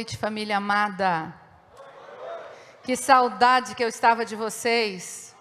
noite, família amada. Que saudade que eu estava de vocês.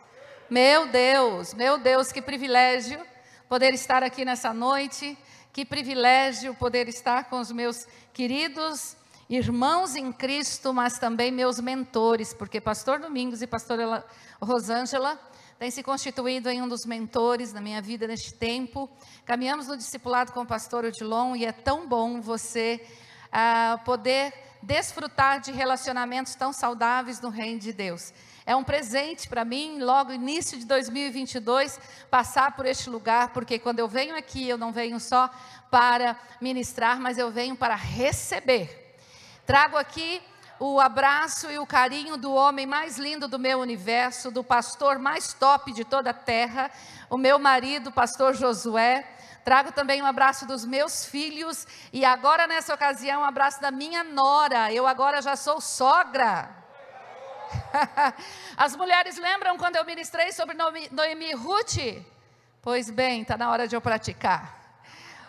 Meu Deus, meu Deus, que privilégio poder estar aqui nessa noite. Que privilégio poder estar com os meus queridos irmãos em Cristo, mas também meus mentores, porque pastor Domingos e pastora Rosângela têm se constituído em um dos mentores na minha vida neste tempo. Caminhamos no discipulado com o pastor Odilon e é tão bom você uh, poder desfrutar de relacionamentos tão saudáveis no reino de Deus. É um presente para mim, logo início de 2022, passar por este lugar, porque quando eu venho aqui, eu não venho só para ministrar, mas eu venho para receber. Trago aqui o abraço e o carinho do homem mais lindo do meu universo, do pastor mais top de toda a terra, o meu marido, pastor Josué. Trago também um abraço dos meus filhos e agora nessa ocasião um abraço da minha nora. Eu agora já sou sogra. As mulheres lembram quando eu ministrei sobre Noemi Ruth? Pois bem, está na hora de eu praticar.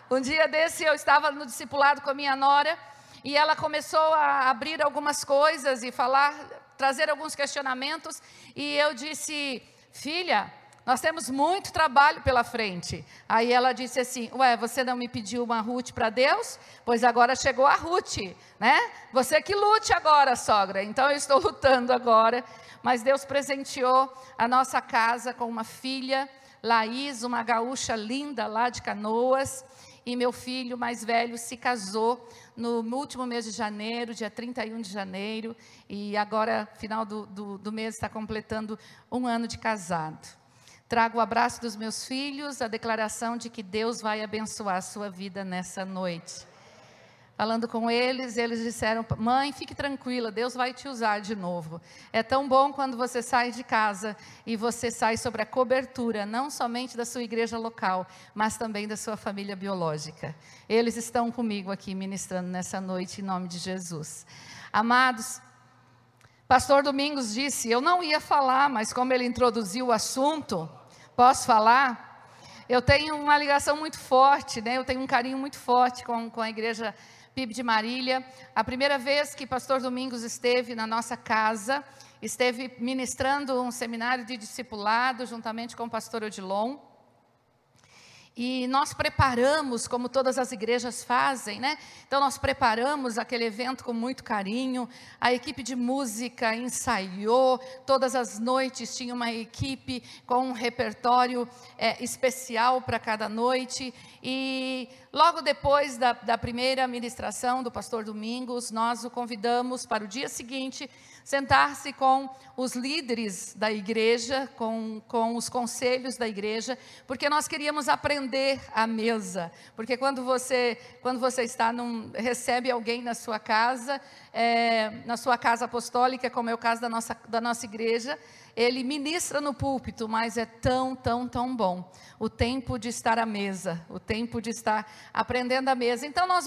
Um dia desse eu estava no discipulado com a minha nora e ela começou a abrir algumas coisas e falar, trazer alguns questionamentos e eu disse, filha, nós temos muito trabalho pela frente. Aí ela disse assim: Ué, você não me pediu uma Ruth para Deus? Pois agora chegou a Ruth, né? Você que lute agora, sogra. Então eu estou lutando agora. Mas Deus presenteou a nossa casa com uma filha, Laís, uma gaúcha linda lá de Canoas. E meu filho mais velho se casou no último mês de janeiro, dia 31 de janeiro. E agora, final do, do, do mês, está completando um ano de casado. Trago o abraço dos meus filhos, a declaração de que Deus vai abençoar a sua vida nessa noite. Falando com eles, eles disseram: Mãe, fique tranquila, Deus vai te usar de novo. É tão bom quando você sai de casa e você sai sobre a cobertura, não somente da sua igreja local, mas também da sua família biológica. Eles estão comigo aqui ministrando nessa noite, em nome de Jesus. Amados, Pastor Domingos disse: Eu não ia falar, mas como ele introduziu o assunto, Posso falar? Eu tenho uma ligação muito forte, né? eu tenho um carinho muito forte com, com a igreja PIB de Marília. A primeira vez que pastor Domingos esteve na nossa casa, esteve ministrando um seminário de discipulado juntamente com o pastor Odilon. E nós preparamos, como todas as igrejas fazem, né? Então, nós preparamos aquele evento com muito carinho. A equipe de música ensaiou, todas as noites tinha uma equipe com um repertório é, especial para cada noite. E logo depois da, da primeira ministração do pastor Domingos, nós o convidamos para o dia seguinte sentar-se com os líderes da igreja, com, com os conselhos da igreja, porque nós queríamos aprender à mesa. Porque quando você, quando você está num, recebe alguém na sua casa, é, na sua casa apostólica, como é o caso da nossa, da nossa igreja, ele ministra no púlpito, mas é tão, tão, tão bom o tempo de estar à mesa, o tempo de estar aprendendo à mesa. Então nós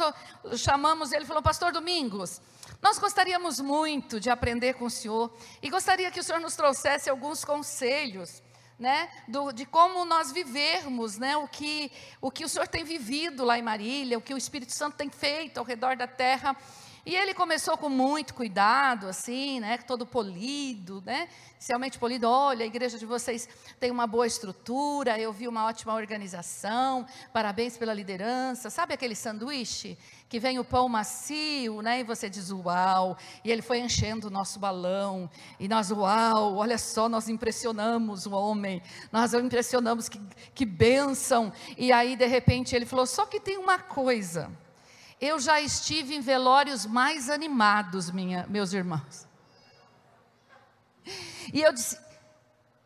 chamamos ele, falou, Pastor Domingos, nós gostaríamos muito de aprender com o Senhor e gostaria que o Senhor nos trouxesse alguns conselhos. Né, do, de como nós vivermos, né, o, que, o que o Senhor tem vivido lá em Marília, o que o Espírito Santo tem feito ao redor da terra. E ele começou com muito cuidado, assim, né, todo polido, né, realmente polido. Olha, a igreja de vocês tem uma boa estrutura, eu vi uma ótima organização, parabéns pela liderança. Sabe aquele sanduíche que vem o pão macio, né, e você diz uau, e ele foi enchendo o nosso balão, e nós uau, olha só, nós impressionamos o homem, nós impressionamos, que, que bênção. E aí, de repente, ele falou: só que tem uma coisa. Eu já estive em velórios mais animados, minha, meus irmãos. E eu disse,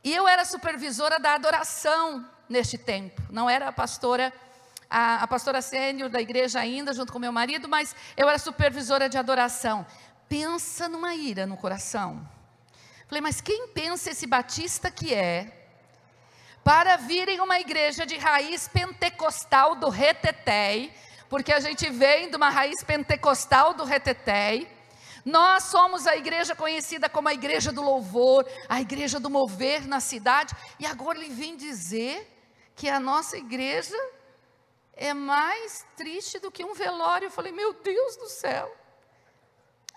e eu era supervisora da adoração neste tempo, não era a pastora, a, a pastora sênior da igreja ainda, junto com meu marido, mas eu era supervisora de adoração. Pensa numa ira no coração. Falei, mas quem pensa esse batista que é, para vir em uma igreja de raiz pentecostal do Reteté, porque a gente vem de uma raiz pentecostal do Reteté. Nós somos a igreja conhecida como a igreja do louvor, a igreja do mover na cidade, e agora ele vem dizer que a nossa igreja é mais triste do que um velório. Eu falei, meu Deus do céu.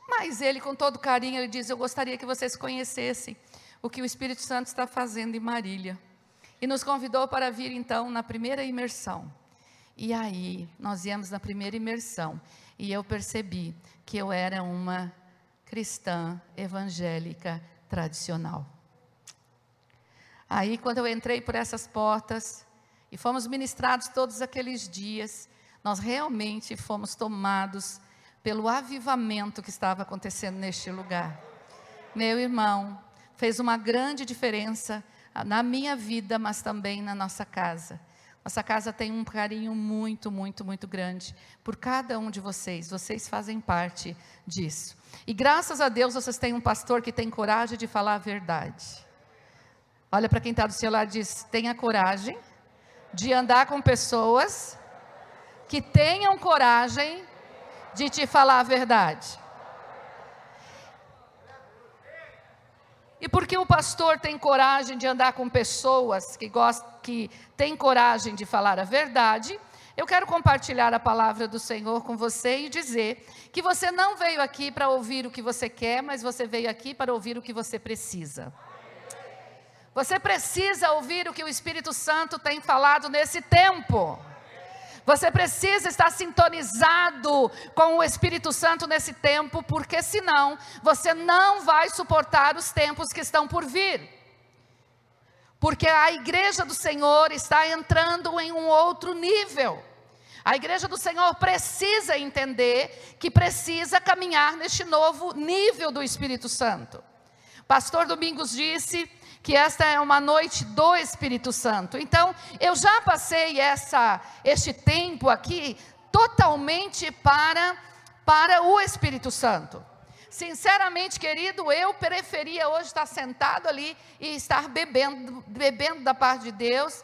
Mas ele, com todo carinho, ele diz: Eu gostaria que vocês conhecessem o que o Espírito Santo está fazendo em Marília. E nos convidou para vir então na primeira imersão. E aí, nós íamos na primeira imersão. E eu percebi que eu era uma cristã evangélica tradicional. Aí, quando eu entrei por essas portas e fomos ministrados todos aqueles dias, nós realmente fomos tomados pelo avivamento que estava acontecendo neste lugar. Meu irmão, fez uma grande diferença na minha vida, mas também na nossa casa. Nossa casa tem um carinho muito, muito, muito grande por cada um de vocês. Vocês fazem parte disso. E graças a Deus vocês têm um pastor que tem coragem de falar a verdade. Olha para quem está do seu lado e diz: tenha coragem de andar com pessoas que tenham coragem de te falar a verdade. E porque o pastor tem coragem de andar com pessoas que gostam, que têm coragem de falar a verdade, eu quero compartilhar a palavra do Senhor com você e dizer que você não veio aqui para ouvir o que você quer, mas você veio aqui para ouvir o que você precisa. Você precisa ouvir o que o Espírito Santo tem falado nesse tempo. Você precisa estar sintonizado com o Espírito Santo nesse tempo, porque senão você não vai suportar os tempos que estão por vir. Porque a igreja do Senhor está entrando em um outro nível. A igreja do Senhor precisa entender que precisa caminhar neste novo nível do Espírito Santo. Pastor Domingos disse que esta é uma noite do Espírito Santo. Então, eu já passei essa este tempo aqui totalmente para para o Espírito Santo. Sinceramente, querido, eu preferia hoje estar sentado ali e estar bebendo, bebendo da parte de Deus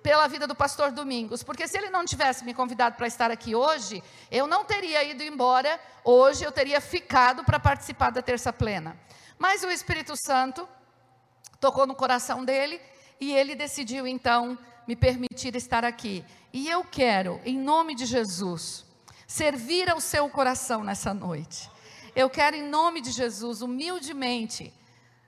pela vida do pastor Domingos, porque se ele não tivesse me convidado para estar aqui hoje, eu não teria ido embora hoje, eu teria ficado para participar da terça plena. Mas o Espírito Santo tocou no coração dele e ele decidiu então me permitir estar aqui. E eu quero, em nome de Jesus, servir ao seu coração nessa noite. Eu quero, em nome de Jesus, humildemente,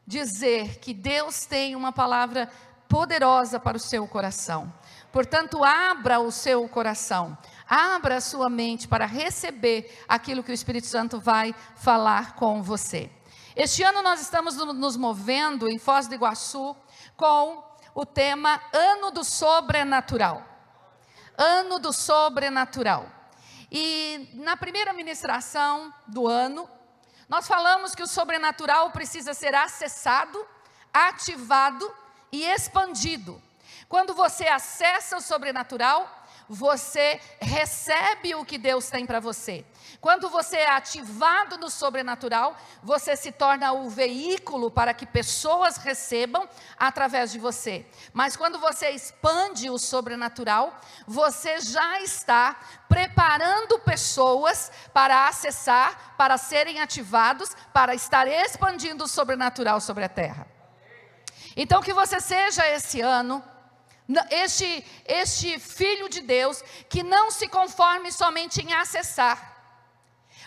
dizer que Deus tem uma palavra poderosa para o seu coração. Portanto, abra o seu coração, abra a sua mente para receber aquilo que o Espírito Santo vai falar com você. Este ano nós estamos nos movendo em Foz do Iguaçu com o tema Ano do Sobrenatural. Ano do Sobrenatural. E na primeira ministração do ano, nós falamos que o sobrenatural precisa ser acessado, ativado e expandido. Quando você acessa o sobrenatural, você recebe o que Deus tem para você. Quando você é ativado no sobrenatural, você se torna o veículo para que pessoas recebam através de você. Mas quando você expande o sobrenatural, você já está preparando pessoas para acessar, para serem ativados, para estar expandindo o sobrenatural sobre a terra. Então, que você seja esse ano este, este filho de Deus que não se conforme somente em acessar,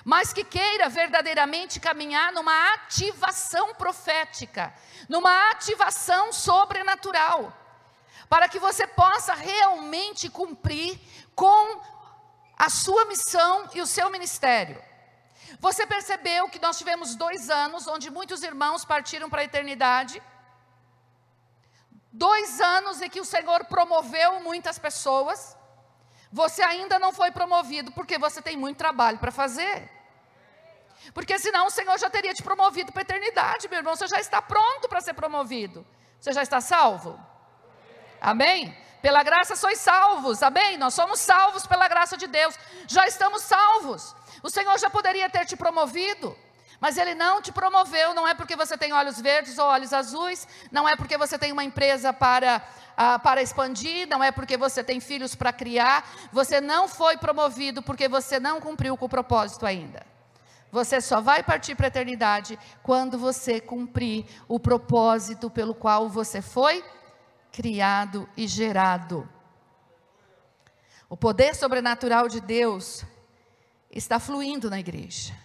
mas que queira verdadeiramente caminhar numa ativação profética, numa ativação sobrenatural, para que você possa realmente cumprir com a sua missão e o seu ministério. Você percebeu que nós tivemos dois anos onde muitos irmãos partiram para a eternidade? Dois anos em que o Senhor promoveu muitas pessoas? você ainda não foi promovido porque você tem muito trabalho para fazer. Porque senão o Senhor já teria te promovido para a eternidade, meu irmão. Você já está pronto para ser promovido. Você já está salvo? Amém? Pela graça sois salvos, amém? Nós somos salvos pela graça de Deus, já estamos salvos. O Senhor já poderia ter te promovido, mas Ele não te promoveu, não é porque você tem olhos verdes ou olhos azuis, não é porque você tem uma empresa para ah, para expandir, não é porque você tem filhos para criar, você não foi promovido porque você não cumpriu com o propósito ainda. Você só vai partir para a eternidade quando você cumprir o propósito pelo qual você foi criado e gerado. O poder sobrenatural de Deus está fluindo na igreja.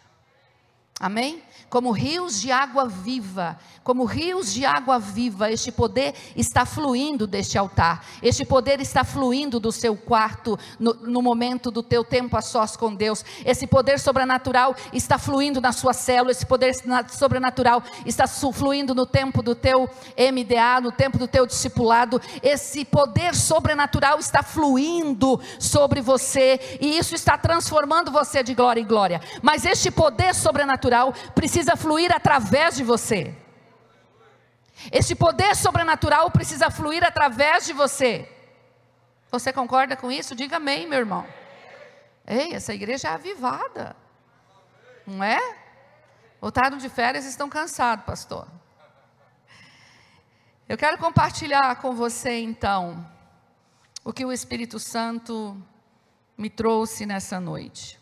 Amém? Como rios de água viva, como rios de água viva, este poder está fluindo deste altar, este poder está fluindo do seu quarto, no, no, momento do teu tempo a sós com Deus, esse poder sobrenatural está fluindo na sua célula, esse poder sobrenatural está fluindo no tempo do teu MDA, no tempo do teu discipulado, esse poder sobrenatural está fluindo sobre você, e isso está transformando você de glória em glória, mas este poder sobrenatural precisa fluir através de você. Este poder sobrenatural precisa fluir através de você. Você concorda com isso? Diga amém, meu irmão. Ei, essa igreja é avivada. Não é? Voltaram de férias e estão cansados, pastor. Eu quero compartilhar com você então o que o Espírito Santo me trouxe nessa noite.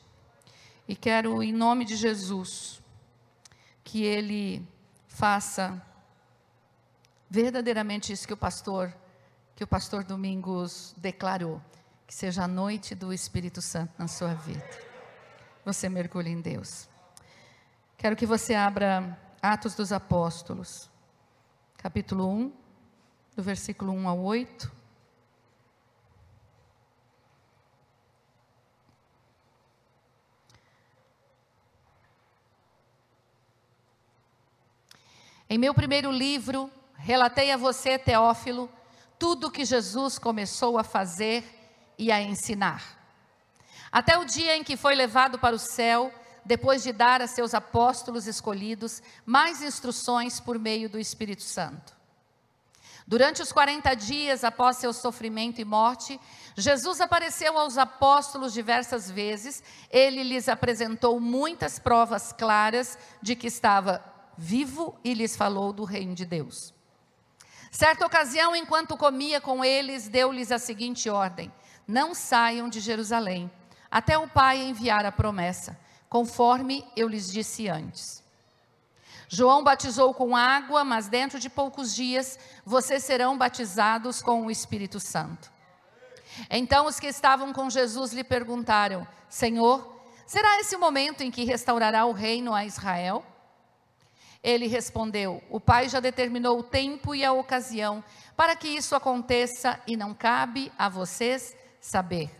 E quero, em nome de Jesus, que ele faça verdadeiramente isso que o pastor que o pastor Domingos declarou, que seja a noite do Espírito Santo na sua vida. Você mergulhe em Deus. Quero que você abra Atos dos Apóstolos, capítulo 1, do versículo 1 ao 8. Em meu primeiro livro, Relatei a você, Teófilo, tudo que Jesus começou a fazer e a ensinar. Até o dia em que foi levado para o céu, depois de dar a seus apóstolos escolhidos mais instruções por meio do Espírito Santo. Durante os 40 dias após seu sofrimento e morte, Jesus apareceu aos apóstolos diversas vezes. Ele lhes apresentou muitas provas claras de que estava vivo e lhes falou do reino de Deus. Certa ocasião, enquanto comia com eles, deu-lhes a seguinte ordem: Não saiam de Jerusalém, até o Pai enviar a promessa, conforme eu lhes disse antes. João batizou com água, mas dentro de poucos dias vocês serão batizados com o Espírito Santo. Então os que estavam com Jesus lhe perguntaram: Senhor, será esse o momento em que restaurará o reino a Israel? Ele respondeu: O Pai já determinou o tempo e a ocasião para que isso aconteça e não cabe a vocês saber.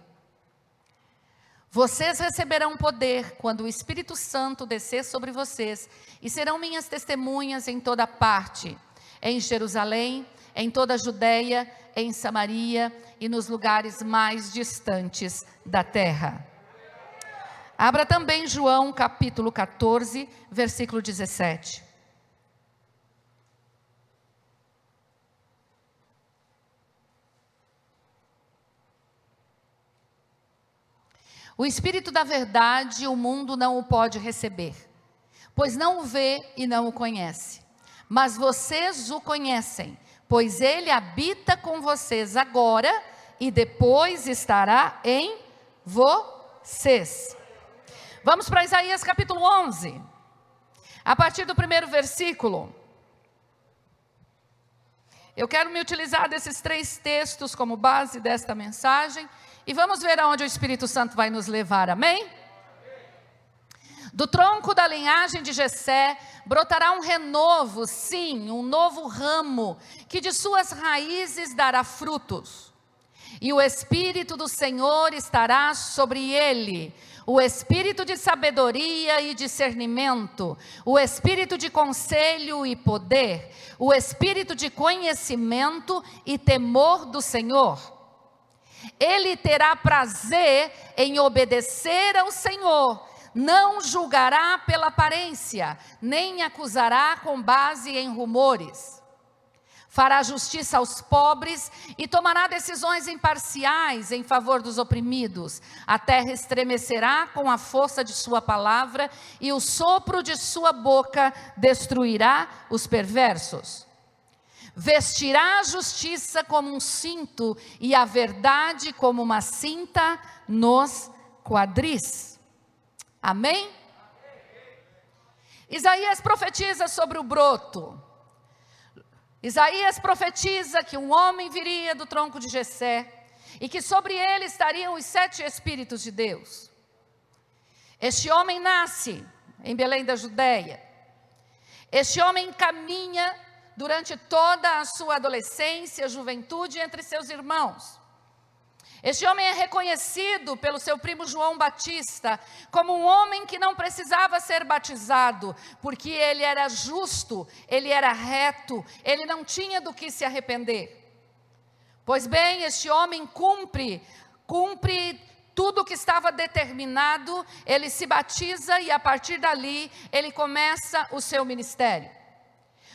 Vocês receberão poder quando o Espírito Santo descer sobre vocês e serão minhas testemunhas em toda parte, em Jerusalém, em toda a Judéia, em Samaria e nos lugares mais distantes da terra. Abra também João capítulo 14, versículo 17. O Espírito da Verdade, o mundo não o pode receber, pois não o vê e não o conhece. Mas vocês o conhecem, pois ele habita com vocês agora e depois estará em vocês. Vamos para Isaías capítulo 11, a partir do primeiro versículo. Eu quero me utilizar desses três textos como base desta mensagem e vamos ver aonde o Espírito Santo vai nos levar, amém? Do tronco da linhagem de Jessé brotará um renovo, sim, um novo ramo, que de suas raízes dará frutos. E o espírito do Senhor estará sobre ele, o espírito de sabedoria e discernimento, o espírito de conselho e poder, o espírito de conhecimento e temor do Senhor ele terá prazer em obedecer ao Senhor, não julgará pela aparência, nem acusará com base em rumores. Fará justiça aos pobres e tomará decisões imparciais em favor dos oprimidos. A terra estremecerá com a força de sua palavra e o sopro de sua boca destruirá os perversos vestirá a justiça como um cinto e a verdade como uma cinta nos quadris. Amém? Isaías profetiza sobre o broto. Isaías profetiza que um homem viria do tronco de Jessé e que sobre ele estariam os sete espíritos de Deus. Este homem nasce em Belém da Judéia. Este homem caminha durante toda a sua adolescência, juventude entre seus irmãos. Este homem é reconhecido pelo seu primo João Batista como um homem que não precisava ser batizado, porque ele era justo, ele era reto, ele não tinha do que se arrepender. Pois bem, este homem cumpre, cumpre tudo o que estava determinado, ele se batiza e a partir dali ele começa o seu ministério.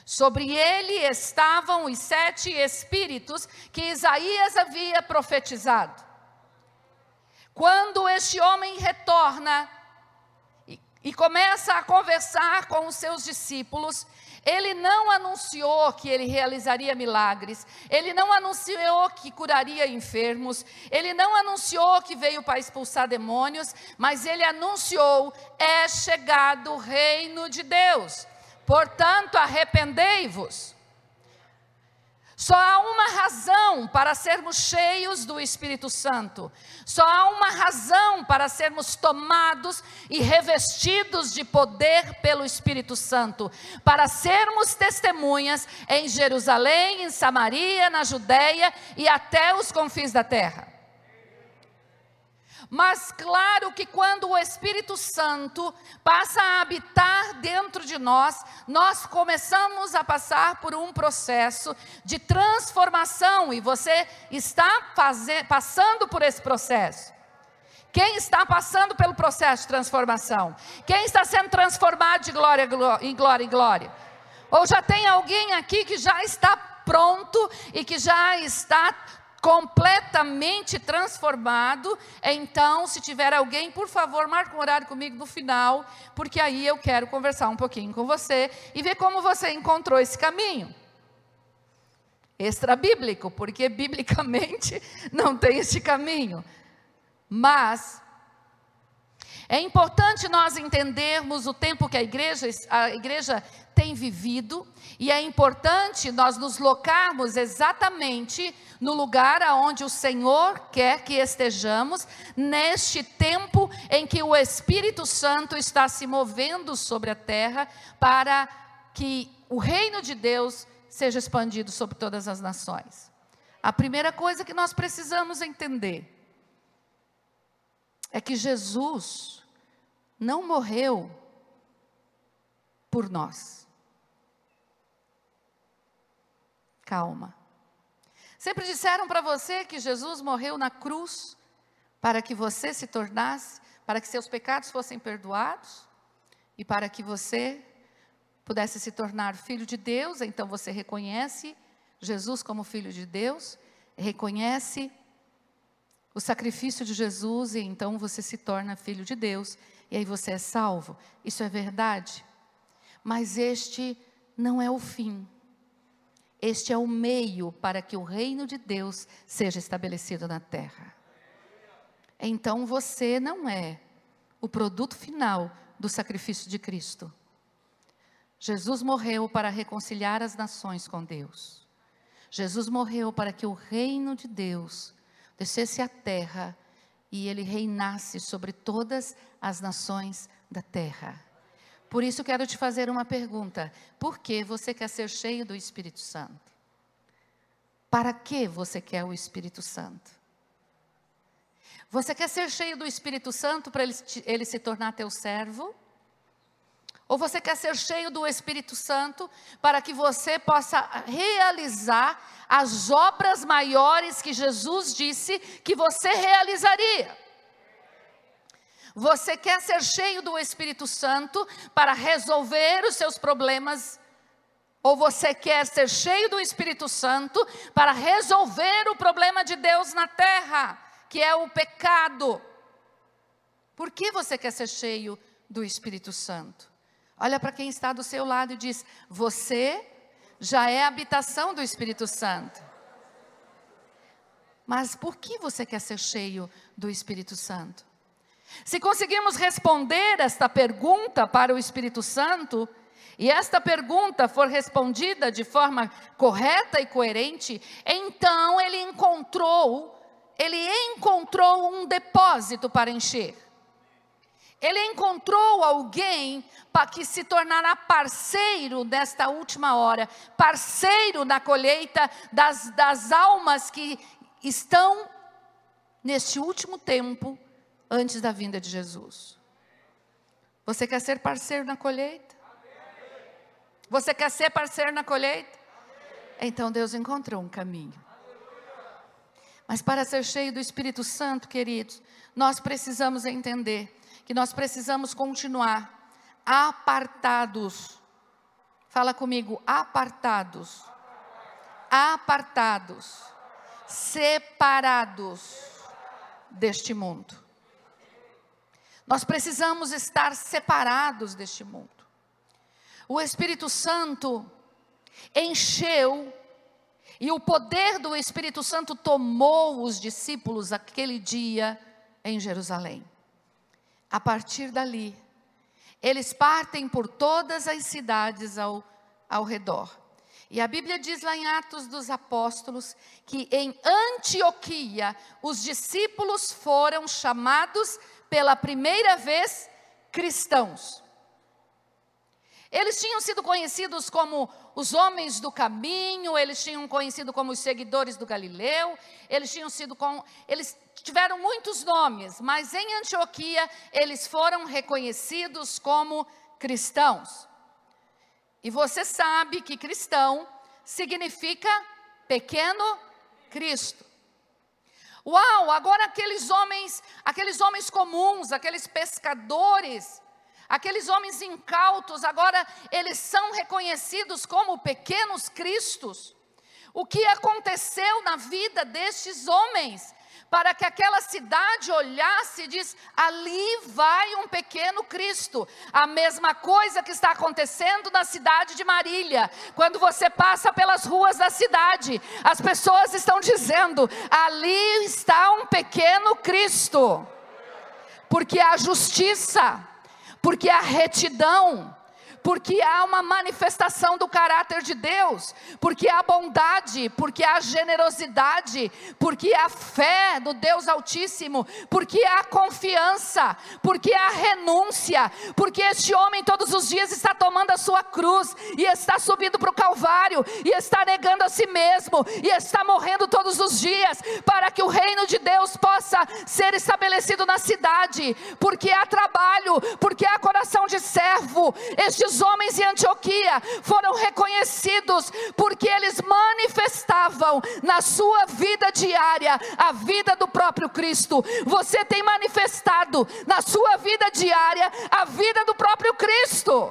Sobre ele estavam os sete espíritos que Isaías havia profetizado. Quando este homem retorna e, e começa a conversar com os seus discípulos, ele não anunciou que ele realizaria milagres, ele não anunciou que curaria enfermos, ele não anunciou que veio para expulsar demônios, mas ele anunciou: é chegado o reino de Deus. Portanto, arrependei-vos. Só há uma razão para sermos cheios do Espírito Santo. Só há uma razão para sermos tomados e revestidos de poder pelo Espírito Santo, para sermos testemunhas em Jerusalém, em Samaria, na Judéia e até os confins da terra. Mas claro que quando o Espírito Santo passa a habitar dentro de nós, nós começamos a passar por um processo de transformação e você está passando por esse processo. Quem está passando pelo processo de transformação? Quem está sendo transformado de glória em glória em glória? Ou já tem alguém aqui que já está pronto e que já está completamente transformado. Então, se tiver alguém, por favor, marque um horário comigo no final, porque aí eu quero conversar um pouquinho com você e ver como você encontrou esse caminho. Extra bíblico, porque biblicamente não tem este caminho. Mas é importante nós entendermos o tempo que a igreja, a igreja tem vivido, e é importante nós nos locarmos exatamente no lugar aonde o Senhor quer que estejamos, neste tempo em que o Espírito Santo está se movendo sobre a terra para que o reino de Deus seja expandido sobre todas as nações. A primeira coisa que nós precisamos entender é que Jesus não morreu por nós. calma. Sempre disseram para você que Jesus morreu na cruz para que você se tornasse, para que seus pecados fossem perdoados e para que você pudesse se tornar filho de Deus. Então você reconhece Jesus como filho de Deus, reconhece o sacrifício de Jesus e então você se torna filho de Deus e aí você é salvo. Isso é verdade. Mas este não é o fim. Este é o meio para que o reino de Deus seja estabelecido na terra. Então você não é o produto final do sacrifício de Cristo. Jesus morreu para reconciliar as nações com Deus. Jesus morreu para que o reino de Deus descesse à terra e ele reinasse sobre todas as nações da terra. Por isso quero te fazer uma pergunta: por que você quer ser cheio do Espírito Santo? Para que você quer o Espírito Santo? Você quer ser cheio do Espírito Santo para ele, ele se tornar teu servo? Ou você quer ser cheio do Espírito Santo para que você possa realizar as obras maiores que Jesus disse que você realizaria? Você quer ser cheio do Espírito Santo para resolver os seus problemas? Ou você quer ser cheio do Espírito Santo para resolver o problema de Deus na terra, que é o pecado? Por que você quer ser cheio do Espírito Santo? Olha para quem está do seu lado e diz: Você já é habitação do Espírito Santo. Mas por que você quer ser cheio do Espírito Santo? Se conseguirmos responder esta pergunta para o Espírito Santo, e esta pergunta for respondida de forma correta e coerente, então ele encontrou, ele encontrou um depósito para encher. Ele encontrou alguém para que se tornará parceiro nesta última hora, parceiro na colheita das, das almas que estão neste último tempo antes da vinda de Jesus. Você quer ser parceiro na colheita? Você quer ser parceiro na colheita? Então Deus encontrou um caminho. Mas para ser cheio do Espírito Santo, queridos, nós precisamos entender que nós precisamos continuar apartados. Fala comigo, apartados. Apartados. Separados deste mundo. Nós precisamos estar separados deste mundo. O Espírito Santo encheu e o poder do Espírito Santo tomou os discípulos aquele dia em Jerusalém. A partir dali, eles partem por todas as cidades ao, ao redor. E a Bíblia diz lá em Atos dos Apóstolos que em Antioquia os discípulos foram chamados pela primeira vez cristãos. Eles tinham sido conhecidos como os homens do caminho, eles tinham conhecido como os seguidores do Galileu, eles tinham sido com, eles tiveram muitos nomes, mas em Antioquia eles foram reconhecidos como cristãos. E você sabe que cristão significa pequeno Cristo. Uau, agora aqueles homens, aqueles homens comuns, aqueles pescadores, Aqueles homens incautos, agora eles são reconhecidos como pequenos cristos. O que aconteceu na vida destes homens? Para que aquela cidade olhasse e diz: ali vai um pequeno Cristo. A mesma coisa que está acontecendo na cidade de Marília. Quando você passa pelas ruas da cidade, as pessoas estão dizendo: ali está um pequeno Cristo. Porque a justiça, porque a retidão, porque há uma manifestação do caráter de Deus, porque há bondade, porque há generosidade, porque há fé no Deus Altíssimo, porque há confiança, porque há renúncia, porque este homem todos os dias está tomando a sua cruz e está subindo para o Calvário e está negando a si mesmo e está morrendo todos os dias para que o reino de Deus possa ser estabelecido na cidade, porque há trabalho, porque há coração de servo. Estes os homens em Antioquia foram reconhecidos porque eles manifestavam na sua vida diária a vida do próprio Cristo. Você tem manifestado na sua vida diária a vida do próprio Cristo.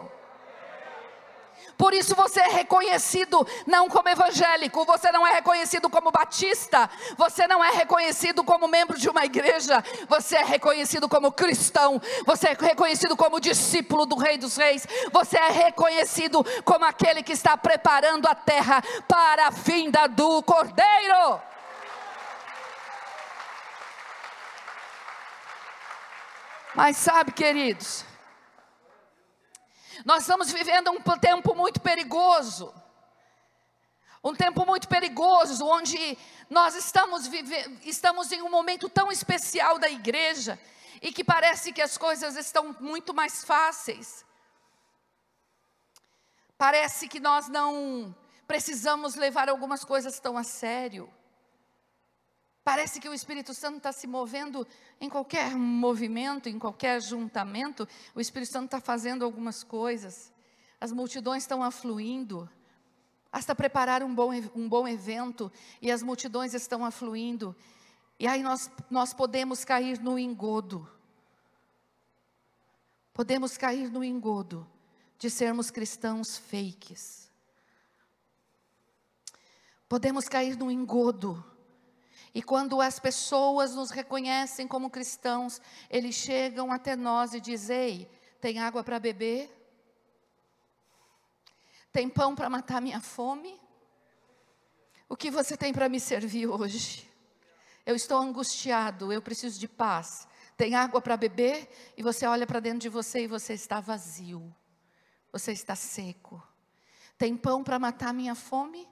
Por isso você é reconhecido não como evangélico, você não é reconhecido como batista, você não é reconhecido como membro de uma igreja, você é reconhecido como cristão, você é reconhecido como discípulo do Rei dos Reis, você é reconhecido como aquele que está preparando a terra para a vinda do Cordeiro. Mas sabe, queridos, nós estamos vivendo um tempo muito perigoso. Um tempo muito perigoso, onde nós estamos, estamos em um momento tão especial da igreja e que parece que as coisas estão muito mais fáceis. Parece que nós não precisamos levar algumas coisas tão a sério. Parece que o Espírito Santo está se movendo em qualquer movimento, em qualquer juntamento, o Espírito Santo está fazendo algumas coisas. As multidões estão afluindo. Basta preparar um bom, um bom evento e as multidões estão afluindo. E aí nós, nós podemos cair no engodo. Podemos cair no engodo de sermos cristãos fakes. Podemos cair no engodo e quando as pessoas nos reconhecem como cristãos, eles chegam até nós e dizem: Ei, tem água para beber? Tem pão para matar minha fome? O que você tem para me servir hoje? Eu estou angustiado, eu preciso de paz. Tem água para beber? E você olha para dentro de você e você está vazio. Você está seco. Tem pão para matar minha fome?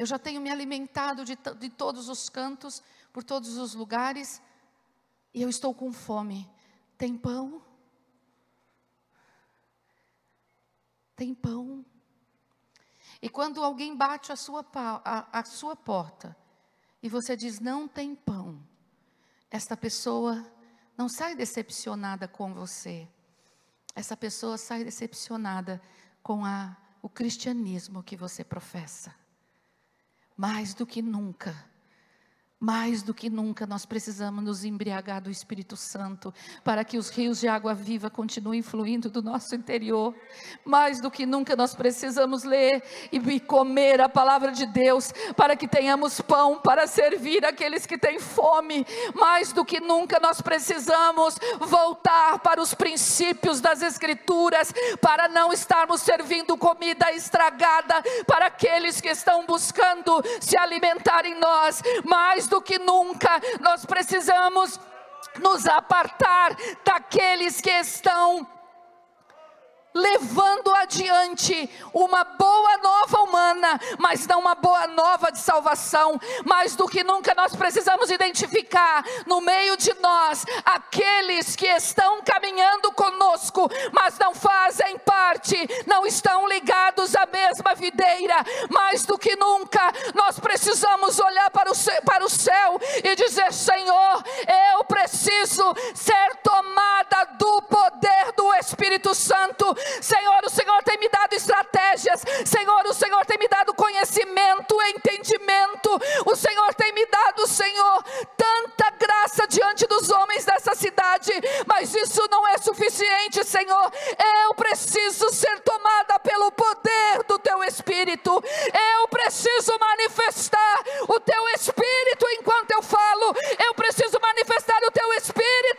Eu já tenho me alimentado de, de todos os cantos, por todos os lugares, e eu estou com fome. Tem pão? tem pão. E quando alguém bate a sua, a, a sua porta e você diz não tem pão, esta pessoa não sai decepcionada com você. Essa pessoa sai decepcionada com a, o cristianismo que você professa. Mais do que nunca, mais do que nunca nós precisamos nos embriagar do Espírito Santo para que os rios de água viva continuem fluindo do nosso interior. Mais do que nunca nós precisamos ler e comer a palavra de Deus para que tenhamos pão para servir aqueles que têm fome. Mais do que nunca nós precisamos voltar para os princípios das Escrituras para não estarmos servindo comida estragada para aqueles que estão buscando se alimentar em nós. Mais do que nunca, nós precisamos nos apartar daqueles que estão levando adiante uma boa nova humana, mas não uma boa nova de salvação. Mais do que nunca nós precisamos identificar no meio de nós aqueles que estão caminhando conosco, mas não fazem parte, não estão ligados à mesma videira. Mais do que nunca nós precisamos olhar para o céu, para o céu e dizer: Senhor, eu preciso ser tomada do poder do Espírito Santo Senhor, o Senhor tem me dado estratégias. Senhor, o Senhor tem me dado conhecimento, entendimento. O Senhor tem me dado, Senhor, tanta graça diante dos homens dessa cidade. Mas isso não é suficiente, Senhor. Eu preciso ser tomada pelo poder do Teu Espírito. Eu preciso manifestar o Teu Espírito enquanto eu falo. Eu preciso manifestar o Teu Espírito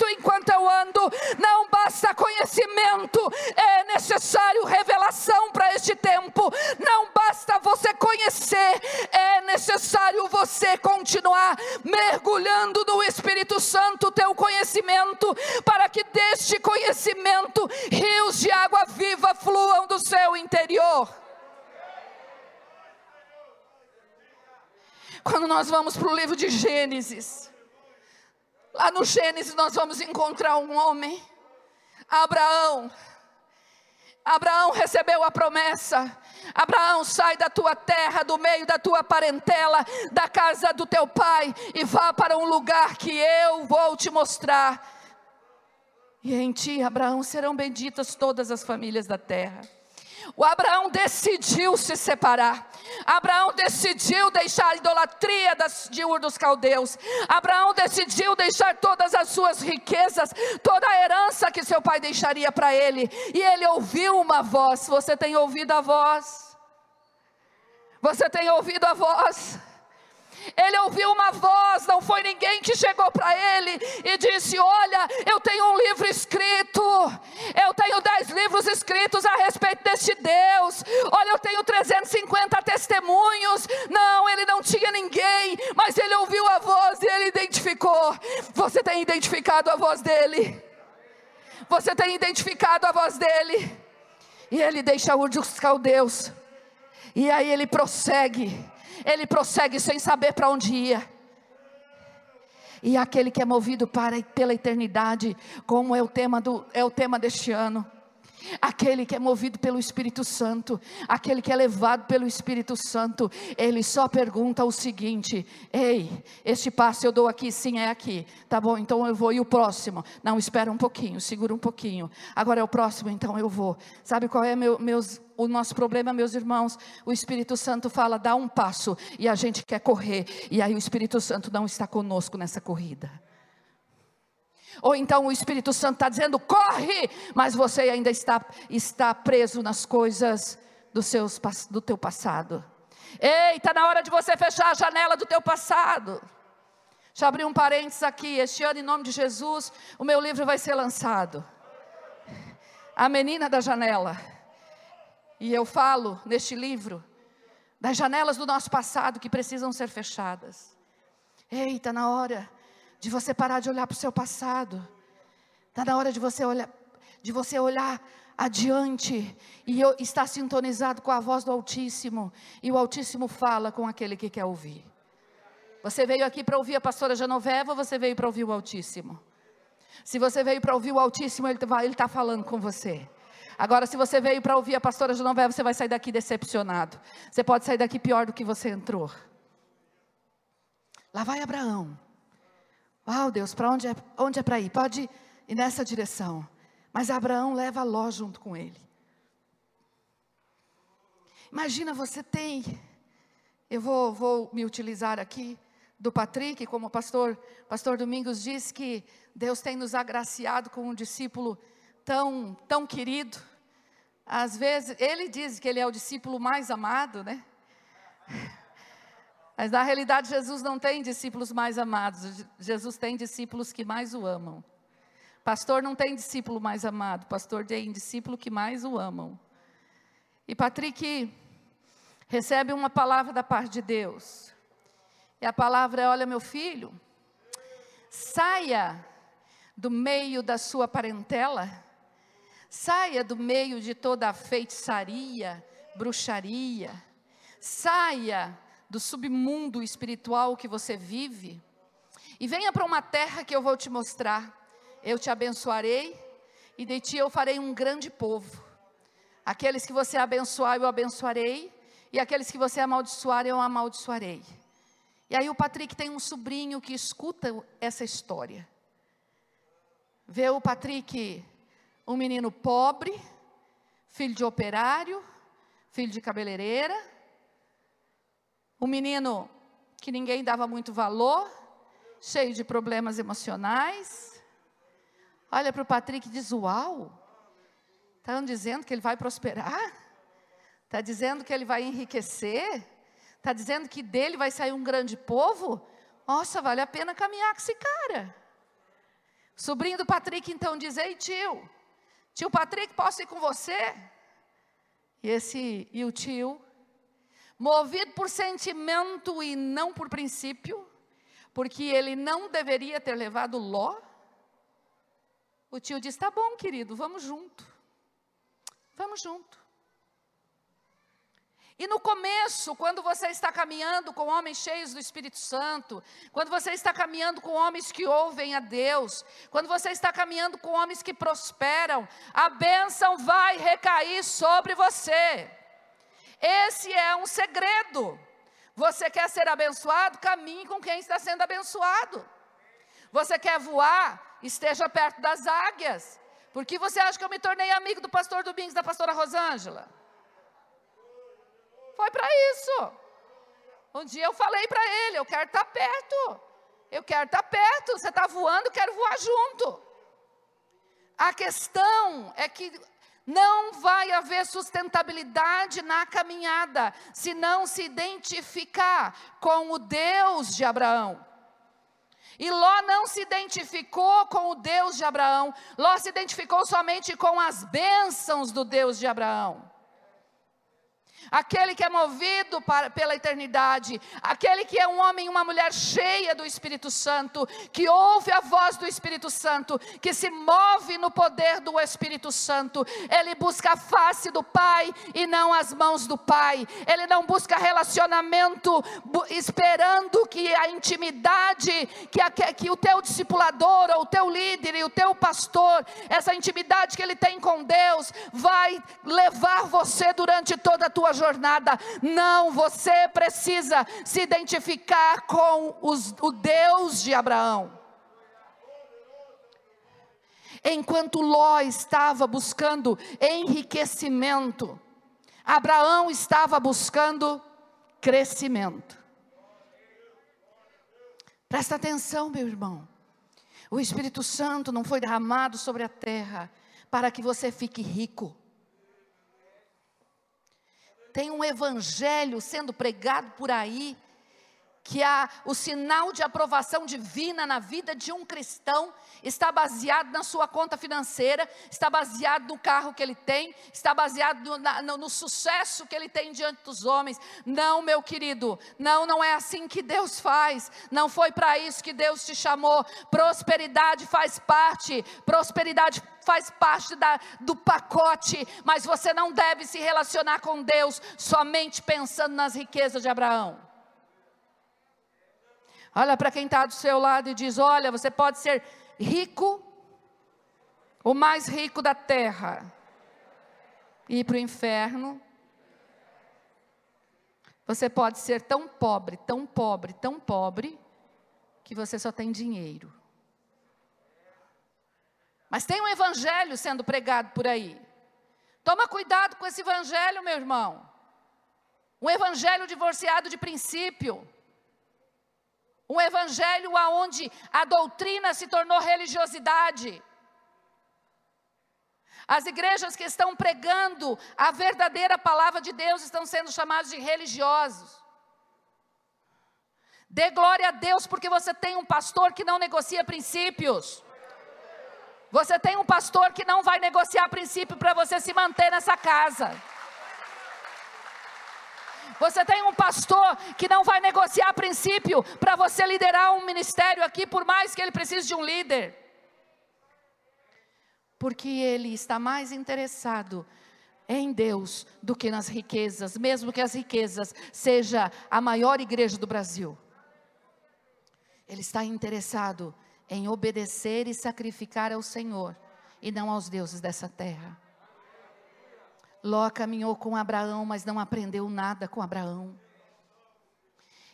Não basta conhecimento, é necessário revelação para este tempo. Não basta você conhecer, é necessário você continuar mergulhando no Espírito Santo, teu conhecimento, para que deste conhecimento rios de água viva fluam do seu interior. Quando nós vamos para o livro de Gênesis, lá no Gênesis nós vamos encontrar um homem, Abraão, Abraão recebeu a promessa. Abraão, sai da tua terra, do meio da tua parentela, da casa do teu pai, e vá para um lugar que eu vou te mostrar. E em ti, Abraão, serão benditas todas as famílias da terra. O Abraão decidiu se separar. Abraão decidiu deixar a idolatria das, de Ur dos Caldeus. Abraão decidiu deixar todas as suas riquezas, toda a herança que seu pai deixaria para ele. E ele ouviu uma voz. Você tem ouvido a voz? Você tem ouvido a voz? Ele ouviu uma voz, não foi ninguém que chegou para ele e disse: Olha, eu tenho um livro escrito, eu tenho dez livros escritos a respeito deste Deus, olha, eu tenho 350 testemunhos. Não, ele não tinha ninguém, mas ele ouviu a voz e ele identificou. Você tem identificado a voz dele? Você tem identificado a voz dele? E ele deixa Ur dos Caldeus, e aí ele prossegue ele prossegue sem saber para onde ia. E aquele que é movido para pela eternidade, como é o tema do é o tema deste ano. Aquele que é movido pelo Espírito Santo, aquele que é levado pelo Espírito Santo, ele só pergunta o seguinte: Ei, este passo eu dou aqui, sim, é aqui. Tá bom, então eu vou. E o próximo? Não, espera um pouquinho, segura um pouquinho. Agora é o próximo, então eu vou. Sabe qual é meu, meus o nosso problema, meus irmãos, o Espírito Santo fala, dá um passo, e a gente quer correr, e aí o Espírito Santo não está conosco nessa corrida. Ou então o Espírito Santo está dizendo, corre, mas você ainda está, está preso nas coisas do, seus, do teu passado. Ei, está na hora de você fechar a janela do teu passado. Deixa eu abrir um parênteses aqui. Este ano, em nome de Jesus, o meu livro vai ser lançado. A menina da janela. E eu falo neste livro das janelas do nosso passado que precisam ser fechadas. Eita, está na hora de você parar de olhar para o seu passado. Está na hora de você olhar, de você olhar adiante e estar sintonizado com a voz do Altíssimo. E o Altíssimo fala com aquele que quer ouvir. Você veio aqui para ouvir a pastora Genoveva ou você veio para ouvir o Altíssimo? Se você veio para ouvir o Altíssimo, Ele está falando com você. Agora, se você veio para ouvir a pastora Genoveva, você vai sair daqui decepcionado. Você pode sair daqui pior do que você entrou. Lá vai Abraão. Uau, Deus, para onde é, onde é para ir? Pode ir nessa direção. Mas Abraão leva Ló junto com ele. Imagina, você tem. Eu vou, vou me utilizar aqui do Patrick, como o pastor, pastor Domingos diz que Deus tem nos agraciado com um discípulo tão, tão querido. Às vezes, ele diz que ele é o discípulo mais amado, né? Mas na realidade, Jesus não tem discípulos mais amados, Jesus tem discípulos que mais o amam. Pastor não tem discípulo mais amado, pastor tem discípulo que mais o amam. E Patrick recebe uma palavra da parte de Deus. E a palavra é: olha, meu filho, saia do meio da sua parentela, saia do meio de toda a feitiçaria, bruxaria, saia do submundo espiritual que você vive e venha para uma terra que eu vou te mostrar. Eu te abençoarei e de ti eu farei um grande povo. Aqueles que você abençoar, eu abençoarei, e aqueles que você amaldiçoar, eu amaldiçoarei. E aí o Patrick tem um sobrinho que escuta essa história. Vê o Patrick, um menino pobre, filho de operário, filho de cabeleireira, um menino que ninguém dava muito valor, cheio de problemas emocionais. Olha para o Patrick e diz: Uau, estão dizendo que ele vai prosperar? Está dizendo que ele vai enriquecer? Está dizendo que dele vai sair um grande povo? Nossa, vale a pena caminhar com esse cara. O sobrinho do Patrick então diz: Ei, tio, tio Patrick, posso ir com você? E, esse, e o tio, movido por sentimento e não por princípio, porque ele não deveria ter levado Ló, o tio diz: Tá bom, querido, vamos junto. Vamos junto. E no começo, quando você está caminhando com homens cheios do Espírito Santo, quando você está caminhando com homens que ouvem a Deus, quando você está caminhando com homens que prosperam, a bênção vai recair sobre você. Esse é um segredo. Você quer ser abençoado? Caminhe com quem está sendo abençoado. Você quer voar? Esteja perto das águias. Por que você acha que eu me tornei amigo do pastor Domingos, da pastora Rosângela? Foi para isso. Um dia eu falei para ele: eu quero estar tá perto. Eu quero estar tá perto. Você está voando, eu quero voar junto. A questão é que não vai haver sustentabilidade na caminhada se não se identificar com o Deus de Abraão. E Ló não se identificou com o Deus de Abraão, Ló se identificou somente com as bênçãos do Deus de Abraão aquele que é movido para, pela eternidade, aquele que é um homem e uma mulher cheia do Espírito Santo, que ouve a voz do Espírito Santo, que se move no poder do Espírito Santo, ele busca a face do Pai e não as mãos do Pai, ele não busca relacionamento esperando que a intimidade, que, a, que o teu discipulador, ou o teu líder e o teu pastor, essa intimidade que ele tem com Deus, vai levar você durante toda a tua sua jornada. Não, você precisa se identificar com os, o Deus de Abraão. Enquanto Ló estava buscando enriquecimento, Abraão estava buscando crescimento. Presta atenção, meu irmão. O Espírito Santo não foi derramado sobre a terra para que você fique rico tem um evangelho sendo pregado por aí, que a, o sinal de aprovação divina na vida de um cristão está baseado na sua conta financeira, está baseado no carro que ele tem, está baseado no, na, no, no sucesso que ele tem diante dos homens. Não, meu querido, não, não é assim que Deus faz, não foi para isso que Deus te chamou. Prosperidade faz parte, prosperidade faz parte da, do pacote, mas você não deve se relacionar com Deus somente pensando nas riquezas de Abraão. Olha para quem está do seu lado e diz: Olha, você pode ser rico, o mais rico da terra, ir para o inferno. Você pode ser tão pobre, tão pobre, tão pobre, que você só tem dinheiro. Mas tem um evangelho sendo pregado por aí. Toma cuidado com esse evangelho, meu irmão. Um evangelho divorciado de princípio. Um evangelho aonde a doutrina se tornou religiosidade. As igrejas que estão pregando a verdadeira palavra de Deus estão sendo chamadas de religiosos. Dê glória a Deus porque você tem um pastor que não negocia princípios. Você tem um pastor que não vai negociar princípio para você se manter nessa casa. Você tem um pastor que não vai negociar princípio para você liderar um ministério aqui, por mais que ele precise de um líder. Porque ele está mais interessado em Deus do que nas riquezas, mesmo que as riquezas seja a maior igreja do Brasil. Ele está interessado em obedecer e sacrificar ao Senhor e não aos deuses dessa terra. Ló caminhou com Abraão, mas não aprendeu nada com Abraão.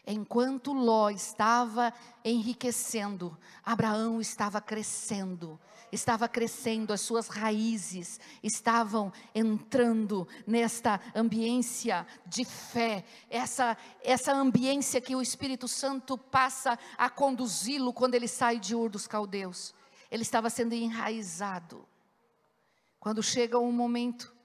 Enquanto Ló estava enriquecendo, Abraão estava crescendo, estava crescendo, as suas raízes estavam entrando nesta ambiência de fé, essa, essa ambiência que o Espírito Santo passa a conduzi-lo quando ele sai de Ur dos Caldeus. Ele estava sendo enraizado. Quando chega um momento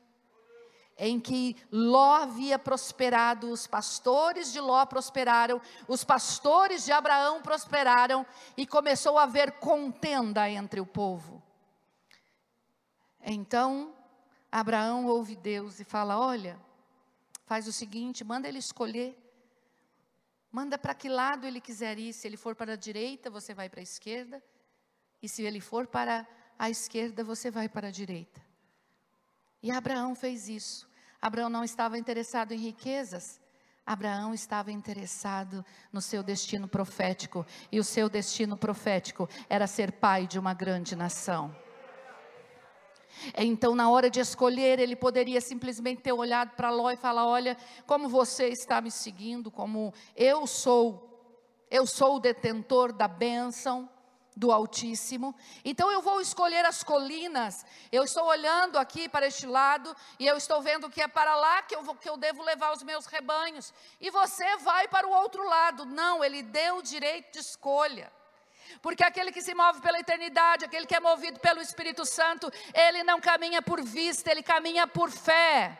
em que Ló havia prosperado, os pastores de Ló prosperaram, os pastores de Abraão prosperaram e começou a haver contenda entre o povo. Então, Abraão ouve Deus e fala: Olha, faz o seguinte, manda ele escolher, manda para que lado ele quiser ir. Se ele for para a direita, você vai para a esquerda, e se ele for para a esquerda, você vai para a direita. E Abraão fez isso. Abraão não estava interessado em riquezas, Abraão estava interessado no seu destino profético, e o seu destino profético era ser pai de uma grande nação. Então, na hora de escolher, ele poderia simplesmente ter olhado para Ló e falar: Olha, como você está me seguindo, como eu sou, eu sou o detentor da bênção, do Altíssimo. Então eu vou escolher as colinas. Eu estou olhando aqui para este lado e eu estou vendo que é para lá que eu, vou, que eu devo levar os meus rebanhos. E você vai para o outro lado. Não, ele deu o direito de escolha. Porque aquele que se move pela eternidade, aquele que é movido pelo Espírito Santo, ele não caminha por vista, ele caminha por fé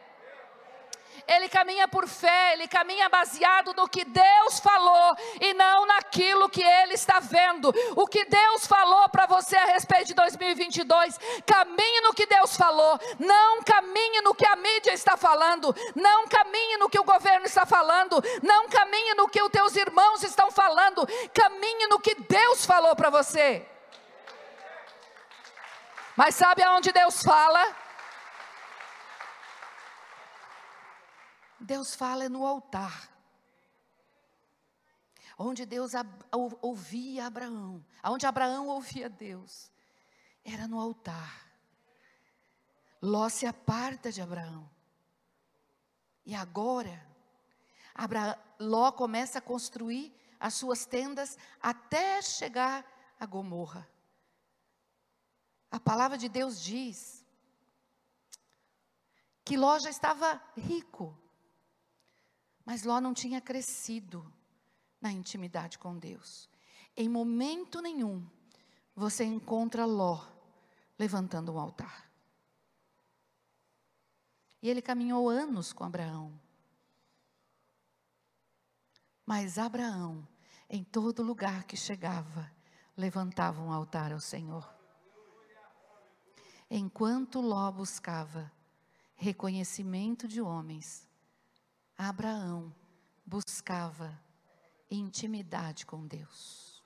ele caminha por fé, ele caminha baseado no que Deus falou e não naquilo que ele está vendo. O que Deus falou para você a respeito de 2022, caminhe no que Deus falou, não caminhe no que a mídia está falando, não caminhe no que o governo está falando, não caminhe no que os teus irmãos estão falando, caminhe no que Deus falou para você. Mas sabe aonde Deus fala? Deus fala no altar. Onde Deus ouvia Abraão, onde Abraão ouvia Deus, era no altar. Ló se aparta de Abraão. E agora, Ló começa a construir as suas tendas até chegar a Gomorra. A palavra de Deus diz que Ló já estava rico. Mas Ló não tinha crescido na intimidade com Deus. Em momento nenhum você encontra Ló levantando um altar. E ele caminhou anos com Abraão. Mas Abraão, em todo lugar que chegava, levantava um altar ao Senhor. Enquanto Ló buscava reconhecimento de homens, Abraão buscava intimidade com Deus.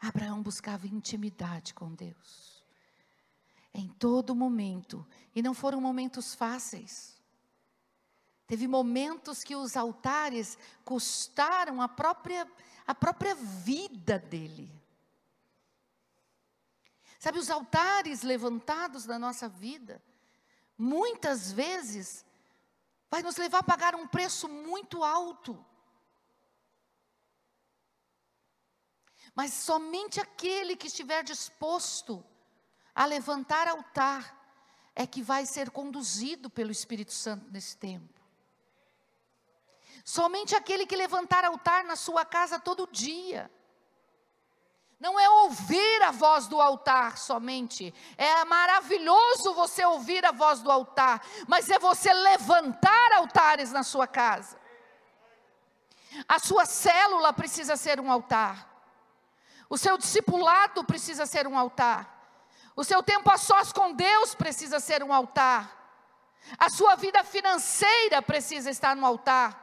Abraão buscava intimidade com Deus. Em todo momento, e não foram momentos fáceis. Teve momentos que os altares custaram a própria, a própria vida dele. Sabe, os altares levantados na nossa vida, muitas vezes, vai nos levar a pagar um preço muito alto. Mas somente aquele que estiver disposto a levantar altar é que vai ser conduzido pelo Espírito Santo nesse tempo. Somente aquele que levantar altar na sua casa todo dia. Não é ouvir a voz do altar somente, é maravilhoso você ouvir a voz do altar, mas é você levantar altares na sua casa. A sua célula precisa ser um altar. O seu discipulado precisa ser um altar. O seu tempo a sós com Deus precisa ser um altar. A sua vida financeira precisa estar no altar.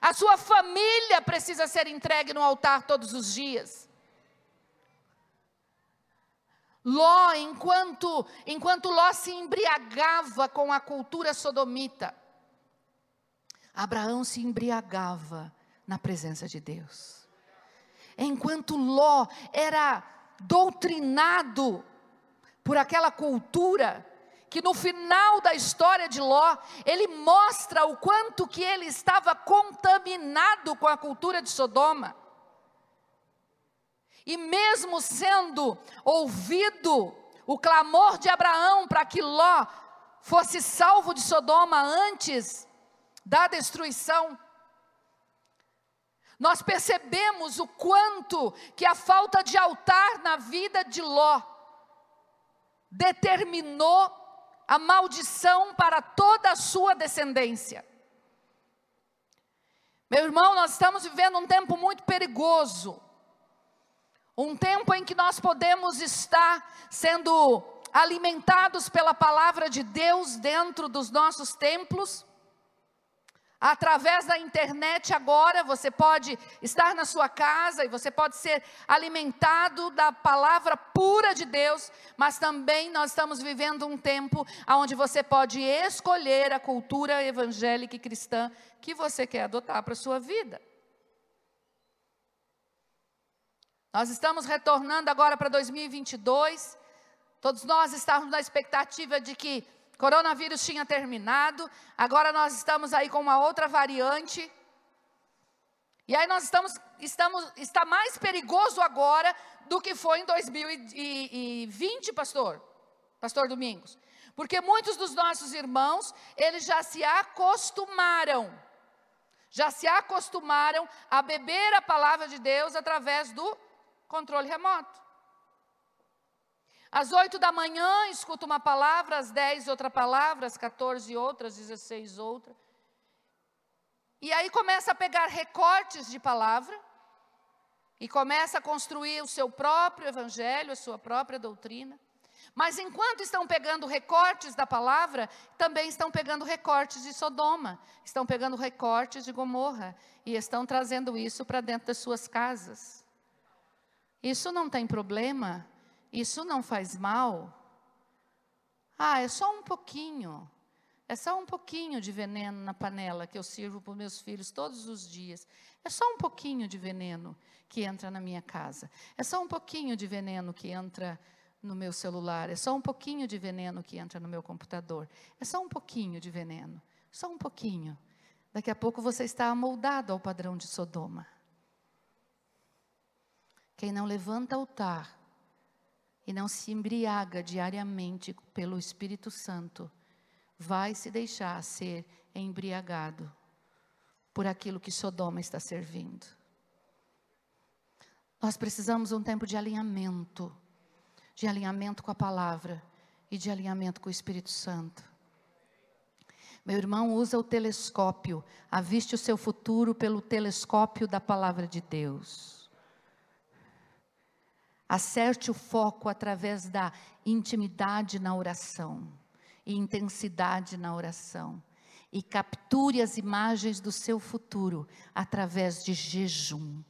A sua família precisa ser entregue no altar todos os dias. Ló, enquanto, enquanto Ló se embriagava com a cultura sodomita, Abraão se embriagava na presença de Deus. Enquanto Ló era doutrinado por aquela cultura, que no final da história de Ló, ele mostra o quanto que ele estava contaminado com a cultura de Sodoma. E mesmo sendo ouvido o clamor de Abraão para que Ló fosse salvo de Sodoma antes da destruição, nós percebemos o quanto que a falta de altar na vida de Ló determinou a maldição para toda a sua descendência. Meu irmão, nós estamos vivendo um tempo muito perigoso. Um tempo em que nós podemos estar sendo alimentados pela palavra de Deus dentro dos nossos templos, Através da internet agora você pode estar na sua casa e você pode ser alimentado da palavra pura de Deus, mas também nós estamos vivendo um tempo onde você pode escolher a cultura evangélica e cristã que você quer adotar para a sua vida. Nós estamos retornando agora para 2022. Todos nós estávamos na expectativa de que Coronavírus tinha terminado, agora nós estamos aí com uma outra variante. E aí nós estamos, estamos, está mais perigoso agora do que foi em 2020, pastor, pastor Domingos. Porque muitos dos nossos irmãos, eles já se acostumaram, já se acostumaram a beber a palavra de Deus através do controle remoto. Às oito da manhã, escuta uma palavra, às dez outra palavra, às 14 outras, 16 outra. E aí começa a pegar recortes de palavra e começa a construir o seu próprio evangelho, a sua própria doutrina. Mas enquanto estão pegando recortes da palavra, também estão pegando recortes de Sodoma, estão pegando recortes de Gomorra e estão trazendo isso para dentro das suas casas. Isso não tem problema, isso não faz mal? Ah, é só um pouquinho. É só um pouquinho de veneno na panela que eu sirvo para meus filhos todos os dias. É só um pouquinho de veneno que entra na minha casa. É só um pouquinho de veneno que entra no meu celular. É só um pouquinho de veneno que entra no meu computador. É só um pouquinho de veneno. Só um pouquinho. Daqui a pouco você está amoldado ao padrão de Sodoma. Quem não levanta altar e não se embriaga diariamente pelo Espírito Santo, vai se deixar ser embriagado por aquilo que Sodoma está servindo. Nós precisamos um tempo de alinhamento, de alinhamento com a palavra e de alinhamento com o Espírito Santo. Meu irmão usa o telescópio, aviste o seu futuro pelo telescópio da palavra de Deus. Acerte o foco através da intimidade na oração e intensidade na oração. E capture as imagens do seu futuro através de jejum.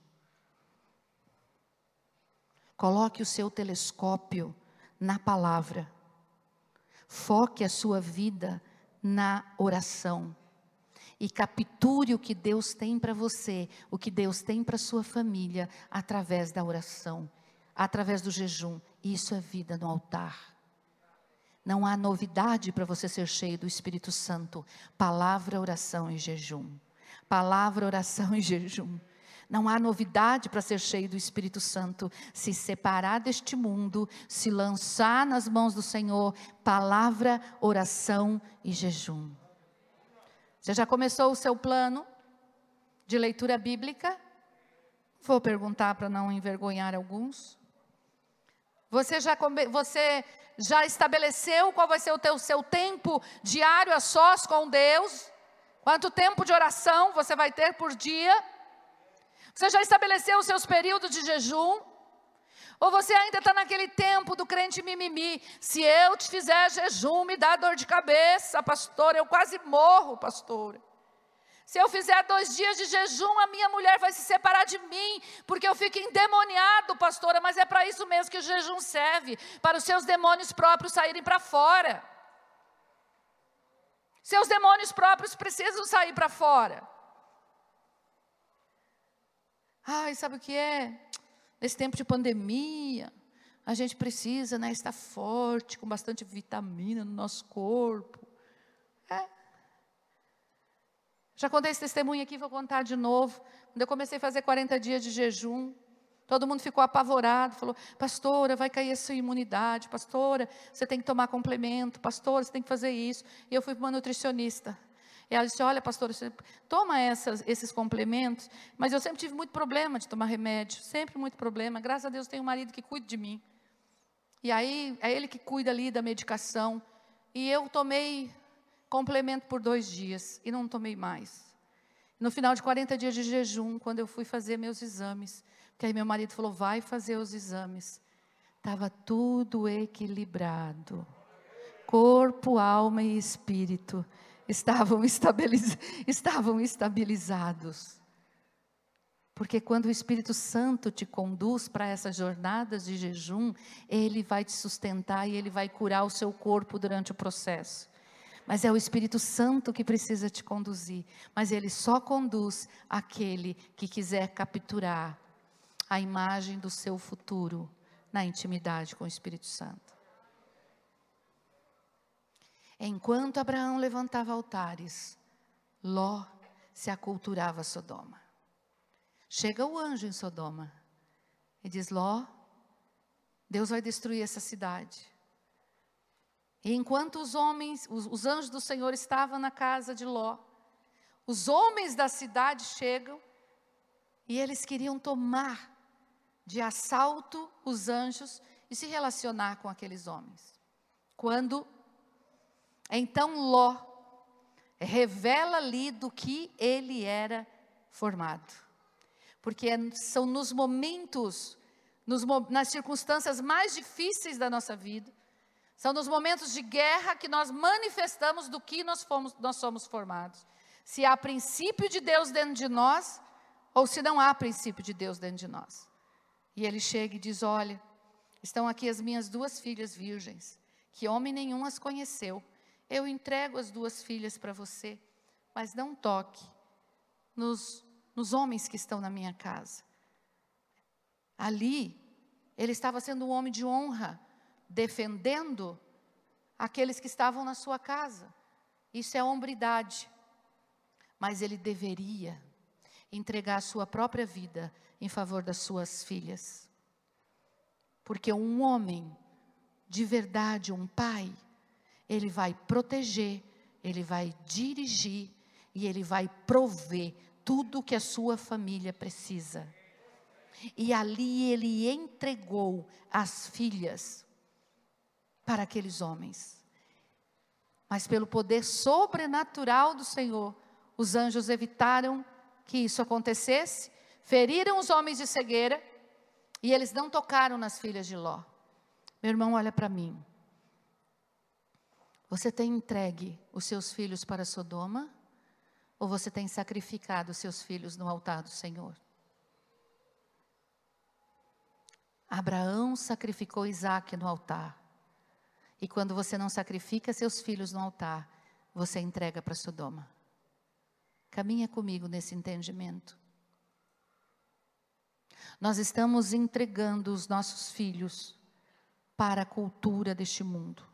Coloque o seu telescópio na palavra. Foque a sua vida na oração. E capture o que Deus tem para você, o que Deus tem para sua família através da oração através do jejum Isso é vida no altar. Não há novidade para você ser cheio do Espírito Santo. Palavra, oração e jejum. Palavra, oração e jejum. Não há novidade para ser cheio do Espírito Santo. Se separar deste mundo, se lançar nas mãos do Senhor. Palavra, oração e jejum. Você já começou o seu plano de leitura bíblica? Vou perguntar para não envergonhar alguns. Você já, você já estabeleceu qual vai ser o teu, seu tempo diário a sós com Deus? Quanto tempo de oração você vai ter por dia? Você já estabeleceu os seus períodos de jejum? Ou você ainda está naquele tempo do crente mimimi? Se eu te fizer jejum, me dá dor de cabeça, pastor, eu quase morro, pastor. Se eu fizer dois dias de jejum, a minha mulher vai se separar de mim, porque eu fico endemoniado, pastora. Mas é para isso mesmo que o jejum serve para os seus demônios próprios saírem para fora. Seus demônios próprios precisam sair para fora. Ai, sabe o que é? Nesse tempo de pandemia, a gente precisa né, estar forte, com bastante vitamina no nosso corpo. É, já contei esse testemunho aqui, vou contar de novo. Quando eu comecei a fazer 40 dias de jejum, todo mundo ficou apavorado, falou: Pastora, vai cair a sua imunidade, pastora, você tem que tomar complemento, pastora, você tem que fazer isso. E eu fui para uma nutricionista. E ela disse: Olha, pastora, você toma essas, esses complementos, mas eu sempre tive muito problema de tomar remédio, sempre muito problema. Graças a Deus tenho um marido que cuida de mim. E aí é ele que cuida ali da medicação. E eu tomei complemento por dois dias e não tomei mais. No final de 40 dias de jejum, quando eu fui fazer meus exames, que aí meu marido falou: vai fazer os exames. Estava tudo equilibrado. Corpo, alma e espírito estavam, estabiliz estavam estabilizados. Porque quando o Espírito Santo te conduz para essas jornadas de jejum, ele vai te sustentar e ele vai curar o seu corpo durante o processo. Mas é o Espírito Santo que precisa te conduzir. Mas ele só conduz aquele que quiser capturar a imagem do seu futuro na intimidade com o Espírito Santo. Enquanto Abraão levantava altares, Ló se aculturava Sodoma. Chega o anjo em Sodoma e diz: Ló, Deus vai destruir essa cidade. E enquanto os homens, os, os anjos do Senhor estavam na casa de Ló, os homens da cidade chegam e eles queriam tomar de assalto os anjos e se relacionar com aqueles homens. Quando então Ló revela-lhe do que ele era formado. Porque são nos momentos, nos, nas circunstâncias mais difíceis da nossa vida, são nos momentos de guerra que nós manifestamos do que nós, fomos, nós somos formados. Se há princípio de Deus dentro de nós, ou se não há princípio de Deus dentro de nós. E ele chega e diz: Olha, estão aqui as minhas duas filhas virgens, que homem nenhum as conheceu. Eu entrego as duas filhas para você, mas não toque nos, nos homens que estão na minha casa. Ali, ele estava sendo um homem de honra, defendendo aqueles que estavam na sua casa. Isso é hombridade. Mas ele deveria entregar a sua própria vida em favor das suas filhas. Porque um homem, de verdade, um pai, ele vai proteger, ele vai dirigir e ele vai prover tudo que a sua família precisa. E ali ele entregou as filhas para aqueles homens. Mas pelo poder sobrenatural do Senhor, os anjos evitaram que isso acontecesse, feriram os homens de cegueira e eles não tocaram nas filhas de Ló. Meu irmão, olha para mim. Você tem entregue os seus filhos para Sodoma? Ou você tem sacrificado os seus filhos no altar do Senhor? Abraão sacrificou Isaac no altar. E quando você não sacrifica seus filhos no altar, você entrega para Sodoma. Caminha comigo nesse entendimento. Nós estamos entregando os nossos filhos para a cultura deste mundo.